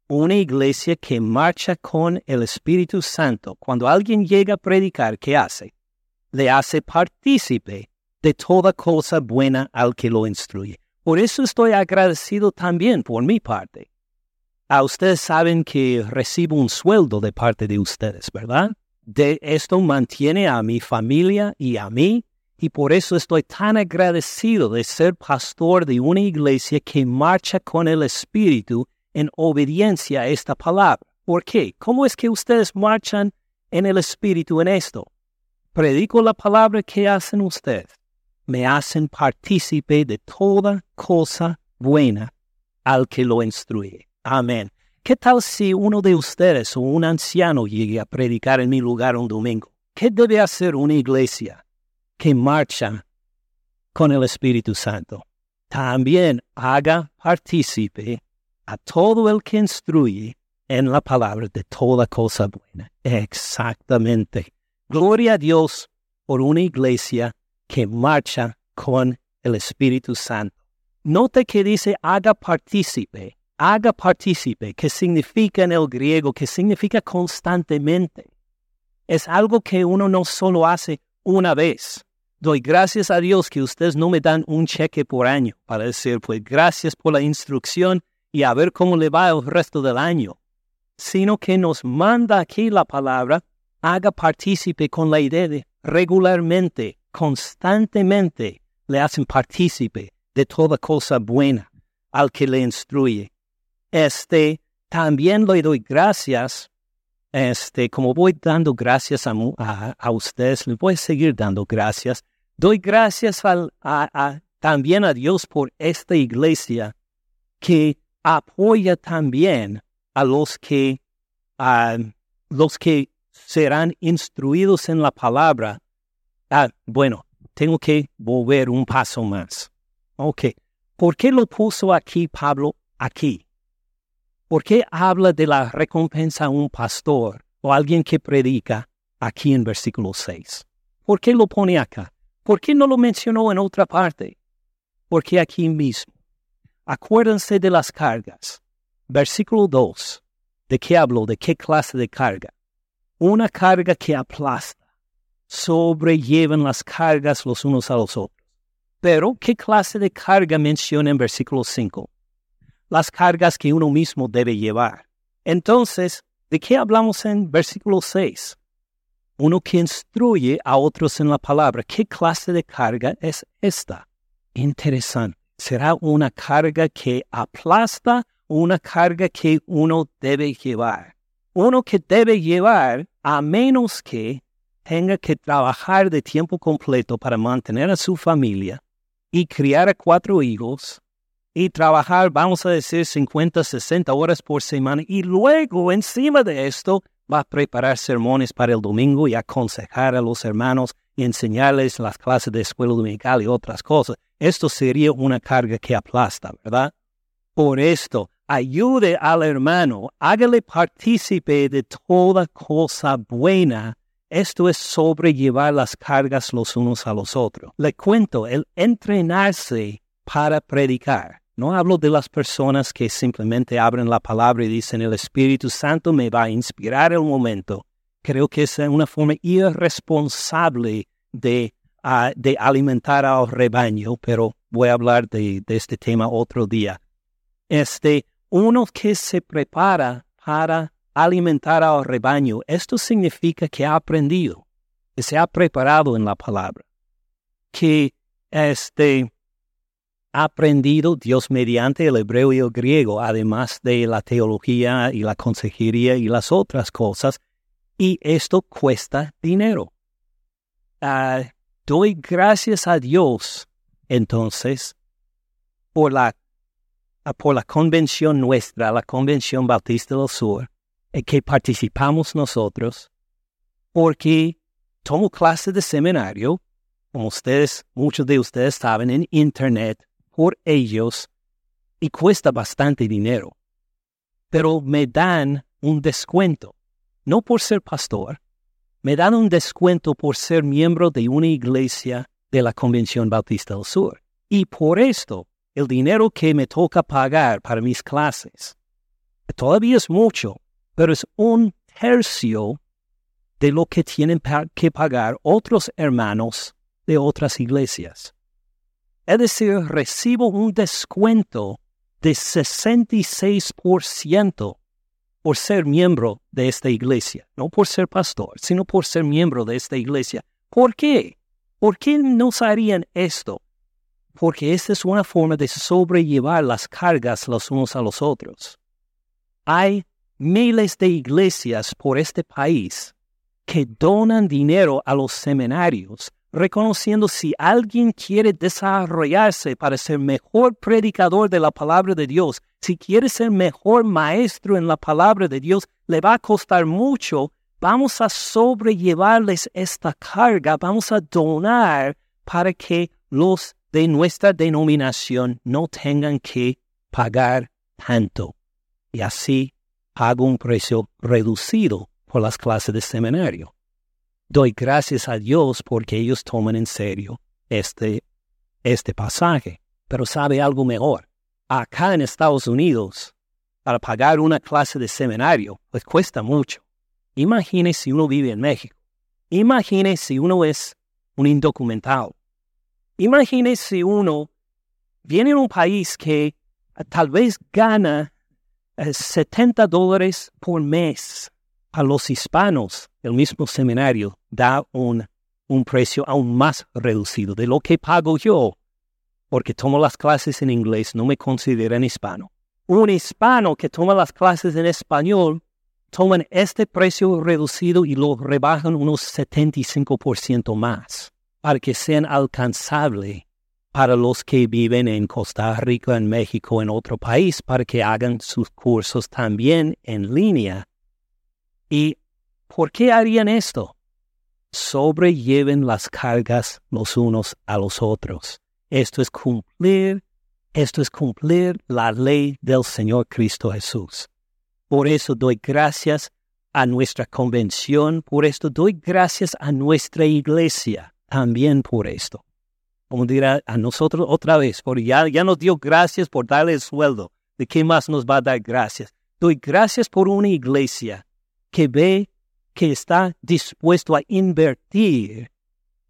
una iglesia que marcha con el Espíritu Santo, cuando alguien llega a predicar, ¿qué hace? Le hace partícipe de toda cosa buena al que lo instruye. Por eso estoy agradecido también por mi parte. A ustedes saben que recibo un sueldo de parte de ustedes, ¿verdad? De esto mantiene a mi familia y a mí, y por eso estoy tan agradecido de ser pastor de una iglesia que marcha con el Espíritu en obediencia a esta palabra. ¿Por qué? ¿Cómo es que ustedes marchan en el Espíritu en esto? Predico la palabra que hacen ustedes. Me hacen partícipe de toda cosa buena al que lo instruye. Amén. ¿Qué tal si uno de ustedes o un anciano llegue a predicar en mi lugar un domingo? ¿Qué debe hacer una iglesia que marcha con el Espíritu Santo? También haga partícipe a todo el que instruye en la palabra de toda cosa buena. Exactamente. Gloria a Dios por una iglesia que marcha con el Espíritu Santo. Note que dice haga partícipe, haga partícipe, que significa en el griego, que significa constantemente. Es algo que uno no solo hace una vez. Doy gracias a Dios que ustedes no me dan un cheque por año para decir, pues gracias por la instrucción y a ver cómo le va el resto del año, sino que nos manda aquí la palabra, haga partícipe con la idea de regularmente, constantemente, le hacen partícipe de toda cosa buena al que le instruye. Este, también le doy gracias, este, como voy dando gracias a, a, ustedes, le voy a seguir dando gracias. Doy gracias a, también a Dios por esta iglesia que apoya también a los que, los que serán instruidos en la palabra. Ah, bueno, tengo que volver un paso más. Ok, ¿por qué lo puso aquí Pablo aquí? ¿Por qué habla de la recompensa a un pastor o alguien que predica aquí en versículo 6? ¿Por qué lo pone acá? ¿Por qué no lo mencionó en otra parte? Porque aquí mismo. Acuérdense de las cargas. Versículo 2. ¿De qué hablo? ¿De qué clase de carga? Una carga que aplasta. Sobrellevan las cargas los unos a los otros. Pero, ¿qué clase de carga menciona en versículo 5? Las cargas que uno mismo debe llevar. Entonces, ¿de qué hablamos en versículo 6? Uno que instruye a otros en la palabra. ¿Qué clase de carga es esta? Interesante será una carga que aplasta, una carga que uno debe llevar. Uno que debe llevar a menos que tenga que trabajar de tiempo completo para mantener a su familia y criar a cuatro hijos y trabajar, vamos a decir, 50, 60 horas por semana y luego encima de esto va a preparar sermones para el domingo y aconsejar a los hermanos y enseñarles las clases de escuela dominical y otras cosas. Esto sería una carga que aplasta, ¿verdad? Por esto, ayude al hermano, hágale partícipe de toda cosa buena. Esto es sobrellevar las cargas los unos a los otros. Le cuento, el entrenarse para predicar. No hablo de las personas que simplemente abren la palabra y dicen el Espíritu Santo me va a inspirar el momento. Creo que es una forma irresponsable de, ah, de alimentar al rebaño, pero voy a hablar de, de este tema otro día. Este, uno que se prepara para alimentar al rebaño, esto significa que ha aprendido, que se ha preparado en la palabra, que este, aprendido Dios mediante el hebreo y el griego, además de la teología y la consejería y las otras cosas, y esto cuesta dinero. Ah, doy gracias a Dios, entonces, por la, ah, por la convención nuestra, la Convención Bautista del Sur, en que participamos nosotros, porque tomo clases de seminario, como ustedes, muchos de ustedes saben, en Internet, por ellos y cuesta bastante dinero. Pero me dan un descuento, no por ser pastor, me dan un descuento por ser miembro de una iglesia de la Convención Bautista del Sur. Y por esto, el dinero que me toca pagar para mis clases, todavía es mucho, pero es un tercio de lo que tienen que pagar otros hermanos de otras iglesias. Es decir, recibo un descuento de 66% por ser miembro de esta iglesia, no por ser pastor, sino por ser miembro de esta iglesia. ¿Por qué? ¿Por qué nos harían esto? Porque esta es una forma de sobrellevar las cargas los unos a los otros. Hay miles de iglesias por este país que donan dinero a los seminarios reconociendo si alguien quiere desarrollarse para ser mejor predicador de la palabra de Dios, si quiere ser mejor maestro en la palabra de Dios, le va a costar mucho. Vamos a sobrellevarles esta carga, vamos a donar para que los de nuestra denominación no tengan que pagar tanto. Y así pago un precio reducido por las clases de seminario. Doy gracias a Dios porque ellos toman en serio este, este pasaje. Pero sabe algo mejor. Acá en Estados Unidos, para pagar una clase de seminario, pues cuesta mucho. Imagine si uno vive en México. Imagine si uno es un indocumentado. Imagine si uno viene a un país que eh, tal vez gana 70 eh, dólares por mes a los hispanos, el mismo seminario da un, un precio aún más reducido de lo que pago yo, porque tomo las clases en inglés, no me consideran hispano. Un hispano que toma las clases en español, toman este precio reducido y lo rebajan unos 75% más, para que sean alcanzables para los que viven en Costa Rica, en México, en otro país, para que hagan sus cursos también en línea ¿Y por qué harían esto? Sobrelleven las cargas los unos a los otros. Esto es cumplir, esto es cumplir la ley del Señor Cristo Jesús. Por eso doy gracias a nuestra convención, por esto doy gracias a nuestra iglesia, también por esto. Como dirá a nosotros otra vez, porque ya, ya nos dio gracias por darle el sueldo. ¿De qué más nos va a dar gracias? Doy gracias por una iglesia que ve que está dispuesto a invertir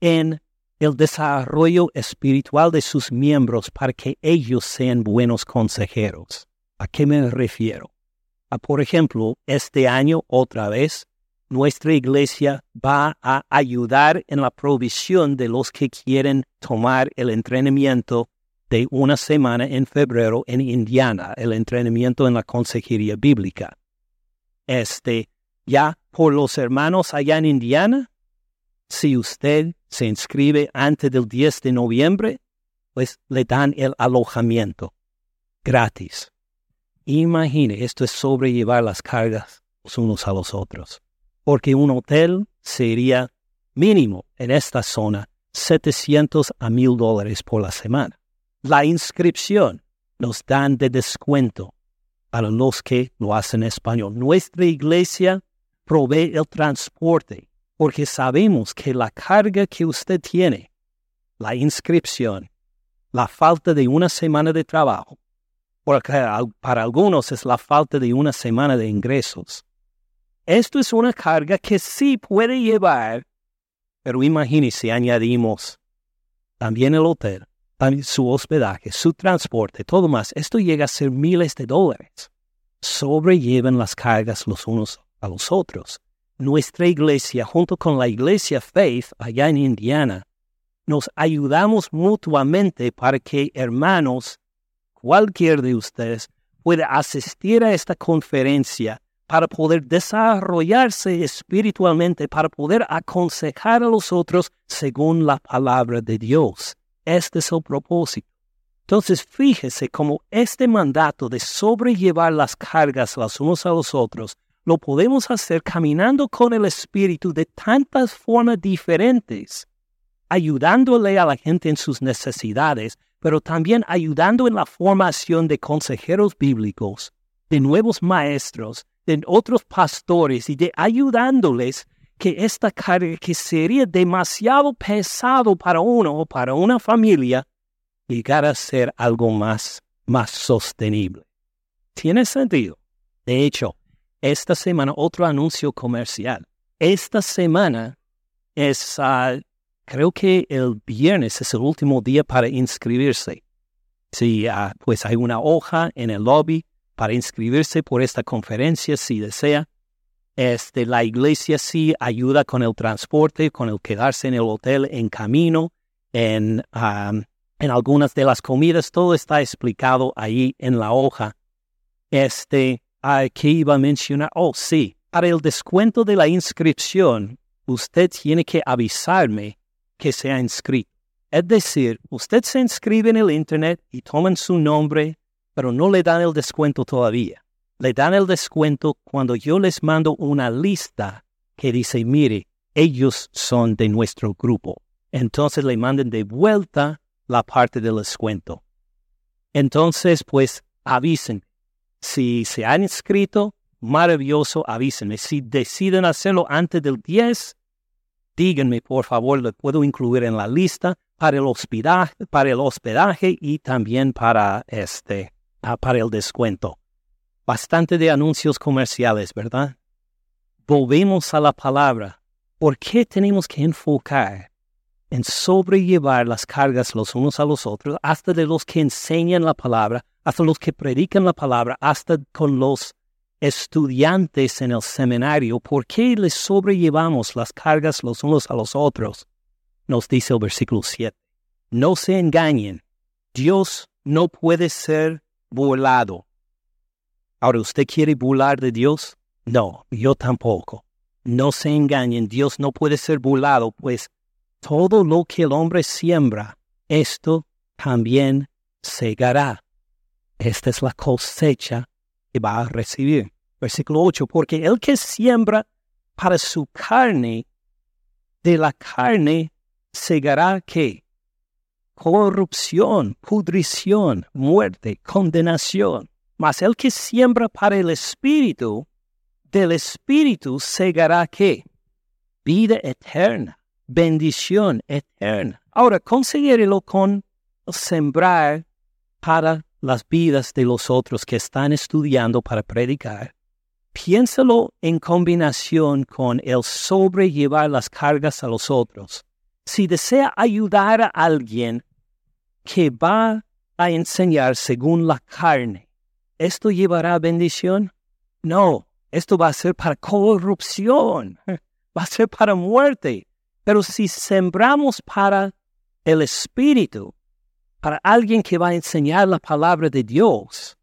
en el desarrollo espiritual de sus miembros para que ellos sean buenos consejeros. ¿A qué me refiero? A, por ejemplo, este año otra vez, nuestra iglesia va a ayudar en la provisión de los que quieren tomar el entrenamiento de una semana en febrero en Indiana, el entrenamiento en la consejería bíblica. Este, ya por los hermanos allá en Indiana, si usted se inscribe antes del 10 de noviembre, pues le dan el alojamiento gratis. Imagine, esto es sobrellevar las cargas los unos a los otros, porque un hotel sería mínimo en esta zona 700 a 1000 dólares por la semana. La inscripción nos dan de descuento para los que lo hacen en español. Nuestra iglesia provee el transporte porque sabemos que la carga que usted tiene, la inscripción, la falta de una semana de trabajo, porque para algunos es la falta de una semana de ingresos. Esto es una carga que sí puede llevar, pero imagínese añadimos también el hotel, también su hospedaje, su transporte, todo más. Esto llega a ser miles de dólares. Sobrellevan las cargas los unos a los otros. Nuestra iglesia, junto con la iglesia Faith allá en Indiana, nos ayudamos mutuamente para que hermanos, cualquier de ustedes, pueda asistir a esta conferencia para poder desarrollarse espiritualmente, para poder aconsejar a los otros según la palabra de Dios. Este es el propósito. Entonces, fíjese cómo este mandato de sobrellevar las cargas los unos a los otros lo podemos hacer caminando con el Espíritu de tantas formas diferentes, ayudándole a la gente en sus necesidades, pero también ayudando en la formación de consejeros bíblicos, de nuevos maestros, de otros pastores y de ayudándoles que esta carga que sería demasiado pesado para uno o para una familia, llegara a ser algo más, más sostenible. ¿Tiene sentido? De hecho, esta semana otro anuncio comercial. Esta semana es, ah, creo que el viernes es el último día para inscribirse. Sí, ah, pues hay una hoja en el lobby para inscribirse por esta conferencia si desea. Este, la iglesia sí ayuda con el transporte, con el quedarse en el hotel en camino, en, ah, en algunas de las comidas, todo está explicado ahí en la hoja. Este, ¿Qué iba a mencionar? Oh, sí, para el descuento de la inscripción, usted tiene que avisarme que se ha inscrito. Es decir, usted se inscribe en el Internet y toman su nombre, pero no le dan el descuento todavía. Le dan el descuento cuando yo les mando una lista que dice, mire, ellos son de nuestro grupo. Entonces le manden de vuelta la parte del descuento. Entonces, pues avisen, si se han inscrito, maravilloso, avísenme. Si deciden hacerlo antes del 10, díganme, por favor, lo puedo incluir en la lista para el hospedaje, y también para, este, ah, para el descuento. Bastante de anuncios comerciales, ¿verdad? Volvemos a la palabra. ¿Por qué tenemos que enfocar en sobrellevar las cargas los unos a los otros, hasta de los que enseñan la palabra, hasta los que predican la palabra, hasta con los estudiantes en el seminario, ¿por qué les sobrellevamos las cargas los unos a los otros? Nos dice el versículo 7. No se engañen, Dios no puede ser burlado. Ahora, ¿usted quiere burlar de Dios? No, yo tampoco. No se engañen, Dios no puede ser burlado, pues todo lo que el hombre siembra, esto también segará. Esta es la cosecha que va a recibir. Versículo 8, porque el que siembra para su carne, de la carne segará qué? Corrupción, pudrición, muerte, condenación. Mas el que siembra para el espíritu, del espíritu segará qué? Vida eterna bendición eterna. Ahora, consiguérelo con sembrar para las vidas de los otros que están estudiando para predicar. Piénsalo en combinación con el sobrellevar las cargas a los otros. Si desea ayudar a alguien que va a enseñar según la carne, ¿esto llevará bendición? No, esto va a ser para corrupción, va a ser para muerte. Pero si sembramos para el Espíritu, para alguien que va a enseñar la palabra de Dios,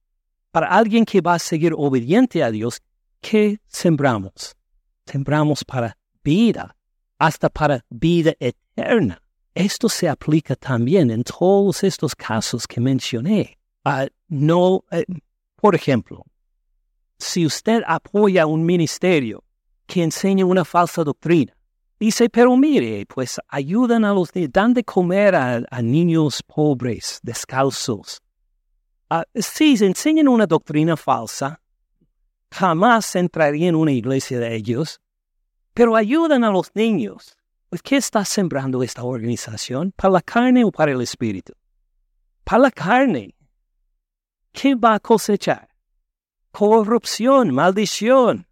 para alguien que va a seguir obediente a Dios, ¿qué sembramos? Sembramos para vida, hasta para vida eterna. Esto se aplica también en todos estos casos que mencioné. Ah, no, eh, por ejemplo, si usted apoya un ministerio que enseña una falsa doctrina, dice, pero mire, pues ayudan a los de, dan de comer a, niños pobres, descalzos. Uh, si enseñan una doctrina falsa, jamás entraría en una iglesia de ellos, pero ayudan a los niños. Pues, ¿Qué está sembrando esta organización? ¿Para la carne o para el espíritu? Para la carne. ¿Qué va a cosechar? Corrupción, maldición.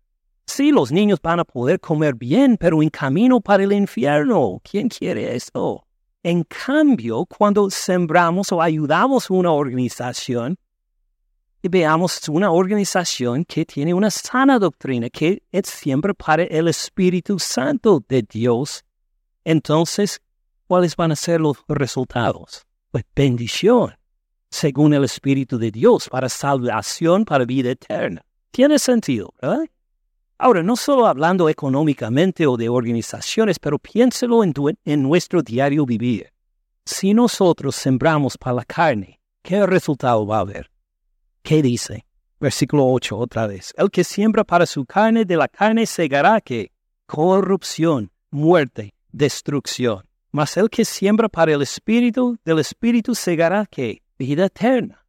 Sí, los niños van a poder comer bien, pero en camino para el infierno. ¿Quién quiere eso? En cambio, cuando sembramos o ayudamos una organización, y veamos una organización que tiene una sana doctrina, que es siempre para el Espíritu Santo de Dios entonces, ¿cuáles van a ser los resultados? Pues bendición, según el Espíritu de Dios, para salvación, para vida eterna. Tiene sentido, ¿verdad? Ahora, no solo hablando económicamente o de organizaciones, pero piénselo en, en nuestro diario vivir. Si nosotros sembramos para la carne, ¿qué resultado va a haber? ¿Qué dice? Versículo 8 otra vez. El que siembra para su carne, de la carne segará que corrupción, muerte, destrucción. Mas el que siembra para el Espíritu, del Espíritu segará que vida eterna.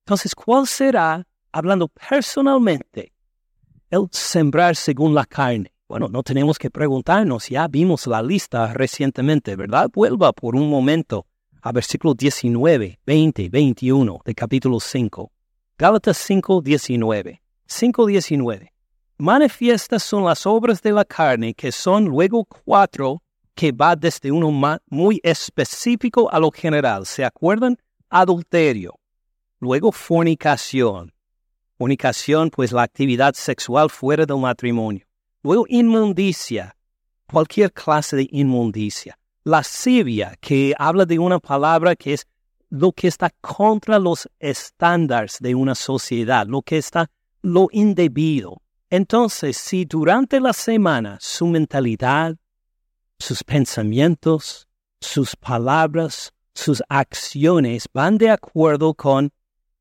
Entonces, ¿cuál será, hablando personalmente, el sembrar según la carne? Bueno, no tenemos que preguntarnos, ya vimos la lista recientemente, ¿verdad? Vuelva por un momento a versículo 19, 20, 21 de capítulo 5. Gálatas 5, 19. 5, 19. Manifiestas son las obras de la carne, que son luego cuatro, que va desde uno muy específico a lo general. ¿Se acuerdan? Adulterio. Luego fornicación. Fornicación, pues la actividad sexual fuera del matrimonio. Luego inmundicia. Cualquier clase de inmundicia. Lascivia, que habla de una palabra que es lo que está contra los estándares de una sociedad, lo que está lo indebido. Entonces, si durante la semana su mentalidad, sus pensamientos, sus palabras, sus acciones van de acuerdo con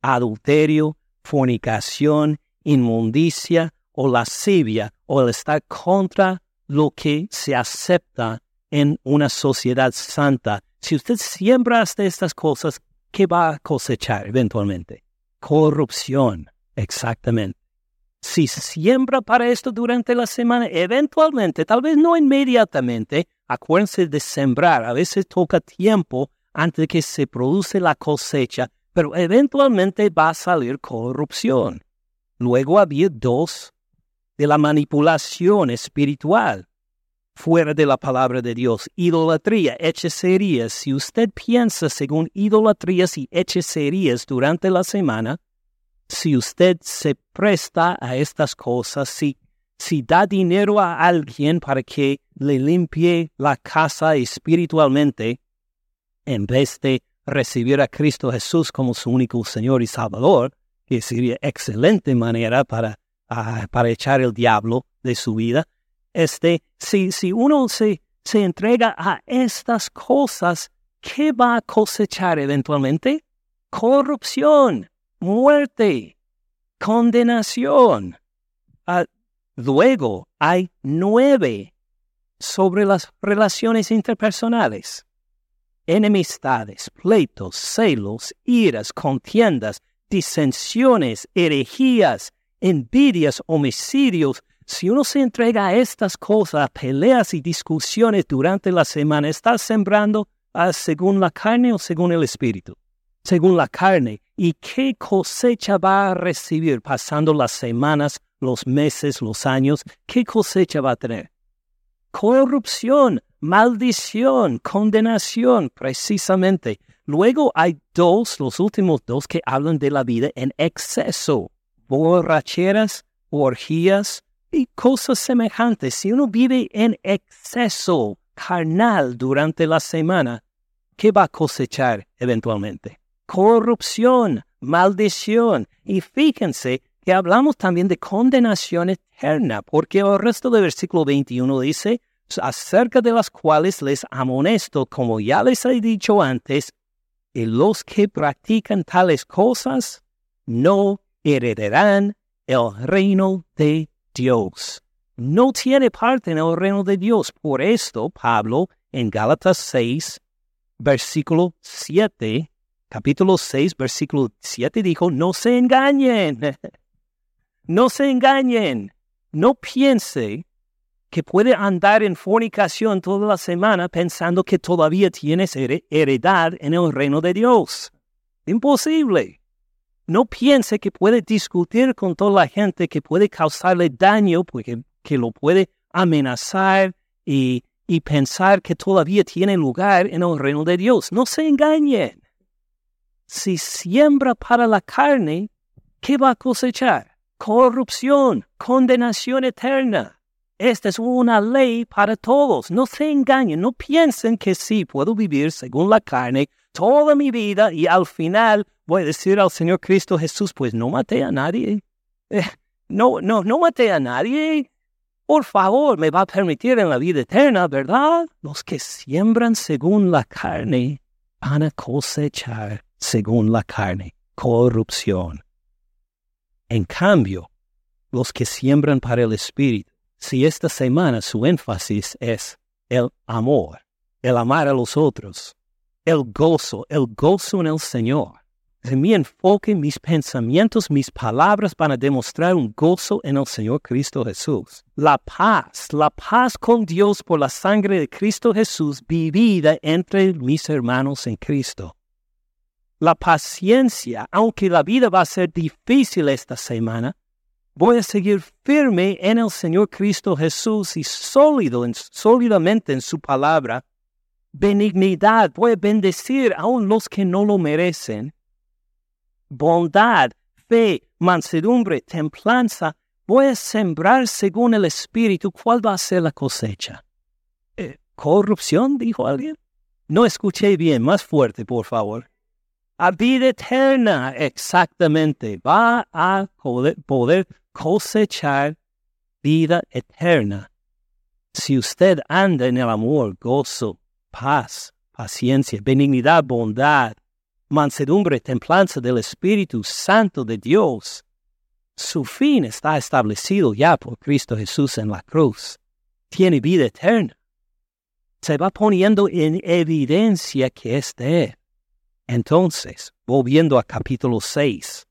adulterio, fornicación, inmundicia o lascivia o el estar contra lo que se acepta en una sociedad santa. Si usted siembra estas cosas, ¿qué va a cosechar eventualmente? Corrupción, exactamente si siembra para esto durante la semana, eventualmente, tal vez no inmediatamente, acuérdense de sembrar. A veces toca tiempo antes de que se produce la cosecha, pero eventualmente va a salir corrupción. Luego había dos de la manipulación espiritual fuera de la palabra de Dios, idolatría, hechicerías. Si usted piensa según idolatrías y hechicerías durante la semana, si usted se presta a estas cosas, si, si da dinero a alguien para que le limpie la casa espiritualmente, en vez de recibir a Cristo Jesús como su único Señor y Salvador, que sería excelente manera para, ah, para echar el diablo de su vida, este, si, si uno se, se entrega a estas cosas, ¿qué va a cosechar eventualmente? Corrupción muerte, condenación. Ah, luego hay nueve sobre las relaciones interpersonales. Enemistades, pleitos, celos, iras, contiendas, disensiones, herejías, envidias, homicidios. Si uno se entrega a estas cosas, peleas y discusiones durante la semana, está sembrando ah, según la carne o según el espíritu según la carne, y qué cosecha va a recibir pasando las semanas, los meses, los años, qué cosecha va a tener. Corrupción, maldición, condenación, precisamente. Luego hay dos, los últimos dos, que hablan de la vida en exceso, borracheras, orgías y cosas semejantes. Si uno vive en exceso carnal durante la semana, ¿qué va a cosechar eventualmente? corrupción, maldición. Y fíjense que hablamos también de condenación eterna, porque el resto del versículo 21 dice, acerca de las cuales les amonesto, como ya les he dicho antes, y los que practican tales cosas no heredarán el reino de Dios. No tiene parte en el reino de Dios. Por esto, Pablo, en Gálatas 6, versículo 7, capítulo 6, versículo 7 dijo, no se engañen, no se engañen, no piense que puede andar en fornicación toda la semana pensando que todavía tienes heredad en el reino de Dios. Imposible. No piense que puede discutir con toda la gente que puede causarle daño, porque que lo puede amenazar y, y pensar que todavía tiene lugar en el reino de Dios. No se engañen. Si siembra para la carne, ¿qué va a cosechar? Corrupción, condenación eterna. Esta es una ley para todos. No se engañen, no piensen que sí puedo vivir según la carne toda mi vida y al final voy a decir al Señor Cristo Jesús, pues no maté a nadie. Eh, no, no, no maté a nadie. Por favor, me va a permitir en la vida eterna, ¿verdad? Los que siembran según la carne van a cosechar según la carne, corrupción. En cambio, los que siembran para el Espíritu, si esta semana su énfasis es el amor, el amar a los otros, el gozo, el gozo en el Señor, en mi enfoque, mis pensamientos, mis palabras van a demostrar un gozo en el Señor Cristo Jesús. La paz, la paz con Dios por la sangre de Cristo Jesús vivida entre mis hermanos en Cristo. La paciencia, aunque la vida va a ser difícil esta semana, voy a seguir firme en el Señor Cristo Jesús y sólido, sólidamente en su palabra. Benignidad, voy a bendecir aún los que no lo merecen bondad, fe, mansedumbre, templanza, voy a sembrar según el Espíritu. ¿Cuál va a ser la cosecha? Eh, ¿Corrupción? dijo alguien. No escuché bien, más fuerte, por favor. A vida eterna, exactamente. Va a poder cosechar vida eterna. Si usted anda en el amor, gozo, paz, paciencia, benignidad, bondad, mansedumbre, templanza del Espíritu Santo de Dios. Su fin está establecido ya por Cristo Jesús en la cruz. Tiene vida eterna. Se va poniendo en evidencia que es. Entonces, volviendo a capítulo 6,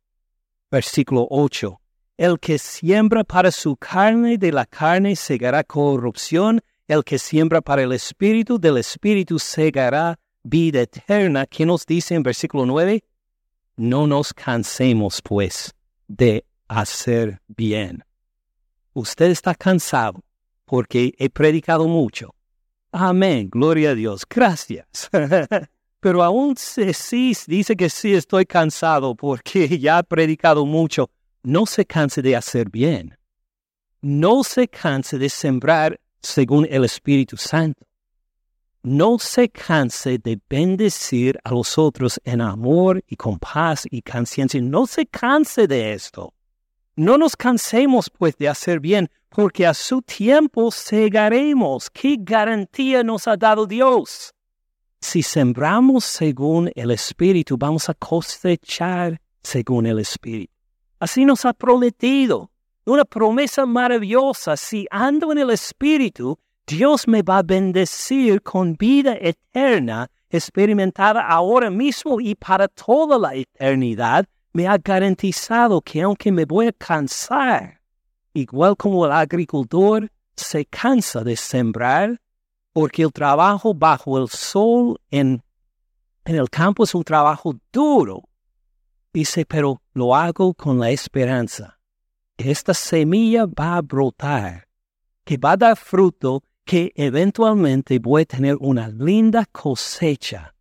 versículo 8, el que siembra para su carne, de la carne segará corrupción, el que siembra para el Espíritu, del Espíritu segará vida eterna, ¿qué nos dice en versículo 9? No nos cansemos, pues, de hacer bien. Usted está cansado porque he predicado mucho. Amén, gloria a Dios, gracias. Pero aún sí dice que sí estoy cansado porque ya he predicado mucho. No se canse de hacer bien. No se canse de sembrar según el Espíritu Santo no se canse de bendecir a los otros en amor y con paz y conciencia. No se canse de esto. No nos cansemos pues de hacer bien, porque a su tiempo segaremos. ¿Qué garantía nos ha dado Dios? Si sembramos según el Espíritu, vamos a cosechar según el Espíritu. Así nos ha prometido. Una promesa maravillosa. Si ando en el Espíritu, Dios me va a bendecir con vida eterna experimentada ahora mismo y para toda la eternidad. Me ha garantizado que aunque me voy a cansar, igual como el agricultor se cansa de sembrar, porque el trabajo bajo el sol en, en el campo es un trabajo duro. Dice, pero lo hago con la esperanza. que Esta semilla va a brotar, que va a dar fruto que eventualmente voy a tener una linda cosecha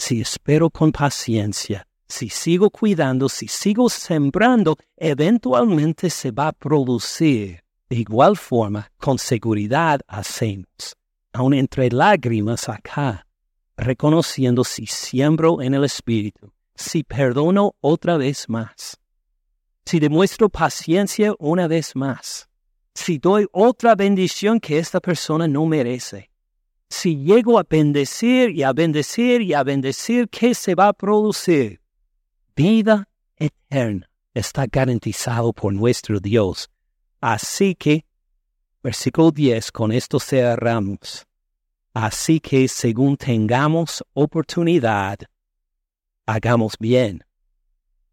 si espero con paciencia, si sigo cuidando, si sigo sembrando, eventualmente se va a producir. De igual forma, con seguridad hacemos, aun entre lágrimas acá, reconociendo si siembro en el Espíritu, si perdono otra vez más, si demuestro paciencia una vez más, si doy otra bendición que esta persona no merece. Si llego a bendecir y a bendecir y a bendecir, ¿qué se va a producir? Vida eterna está garantizado por nuestro Dios. Así que, versículo 10, con esto cerramos. Así que según tengamos oportunidad, hagamos bien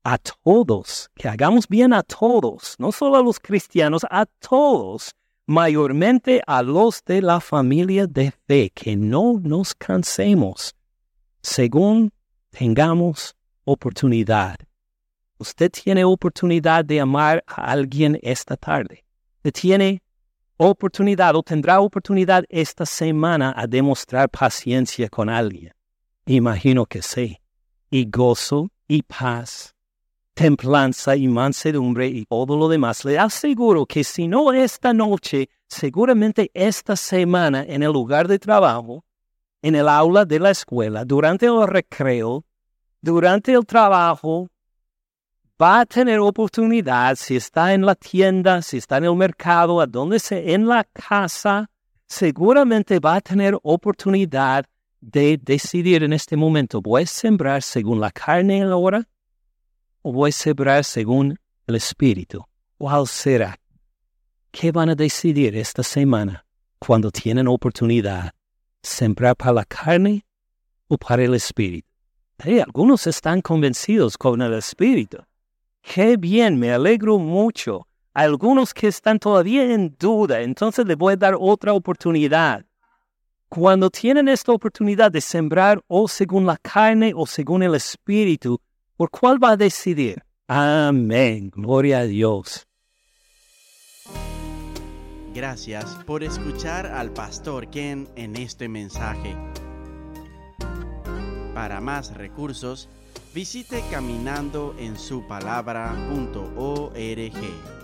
a todos, que hagamos bien a todos, no solo a los cristianos, a todos, mayormente a los de la familia de fe, que no nos cansemos, según tengamos oportunidad. Usted tiene oportunidad de amar a alguien esta tarde. Usted tiene oportunidad o tendrá oportunidad esta semana a demostrar paciencia con alguien. Imagino que sí. Y gozo y paz templanza y mansedumbre y todo lo demás. Le aseguro que si no esta noche, seguramente esta semana en el lugar de trabajo, en el aula de la escuela, durante el recreo, durante el trabajo, va a tener oportunidad, si está en la tienda, si está en el mercado, a donde sea, en la casa, seguramente va a tener oportunidad de decidir en este momento, voy a sembrar según la carne ahora o voy a sembrar según el Espíritu? ¿Cuál será? ¿Qué van a decidir esta semana cuando tienen oportunidad? ¿Sembrar para la carne o para el Espíritu? algunos están convencidos con el Espíritu. Qué bien, me alegro mucho. algunos que están todavía en duda, entonces les voy a dar otra oportunidad. Cuando tienen esta oportunidad de sembrar o según la carne o según el Espíritu, ¿Por cuál va a decidir? Amén. Gloria a Dios. Gracias por escuchar al pastor Ken en este mensaje. Para más recursos, visite caminandoensupalabra.org.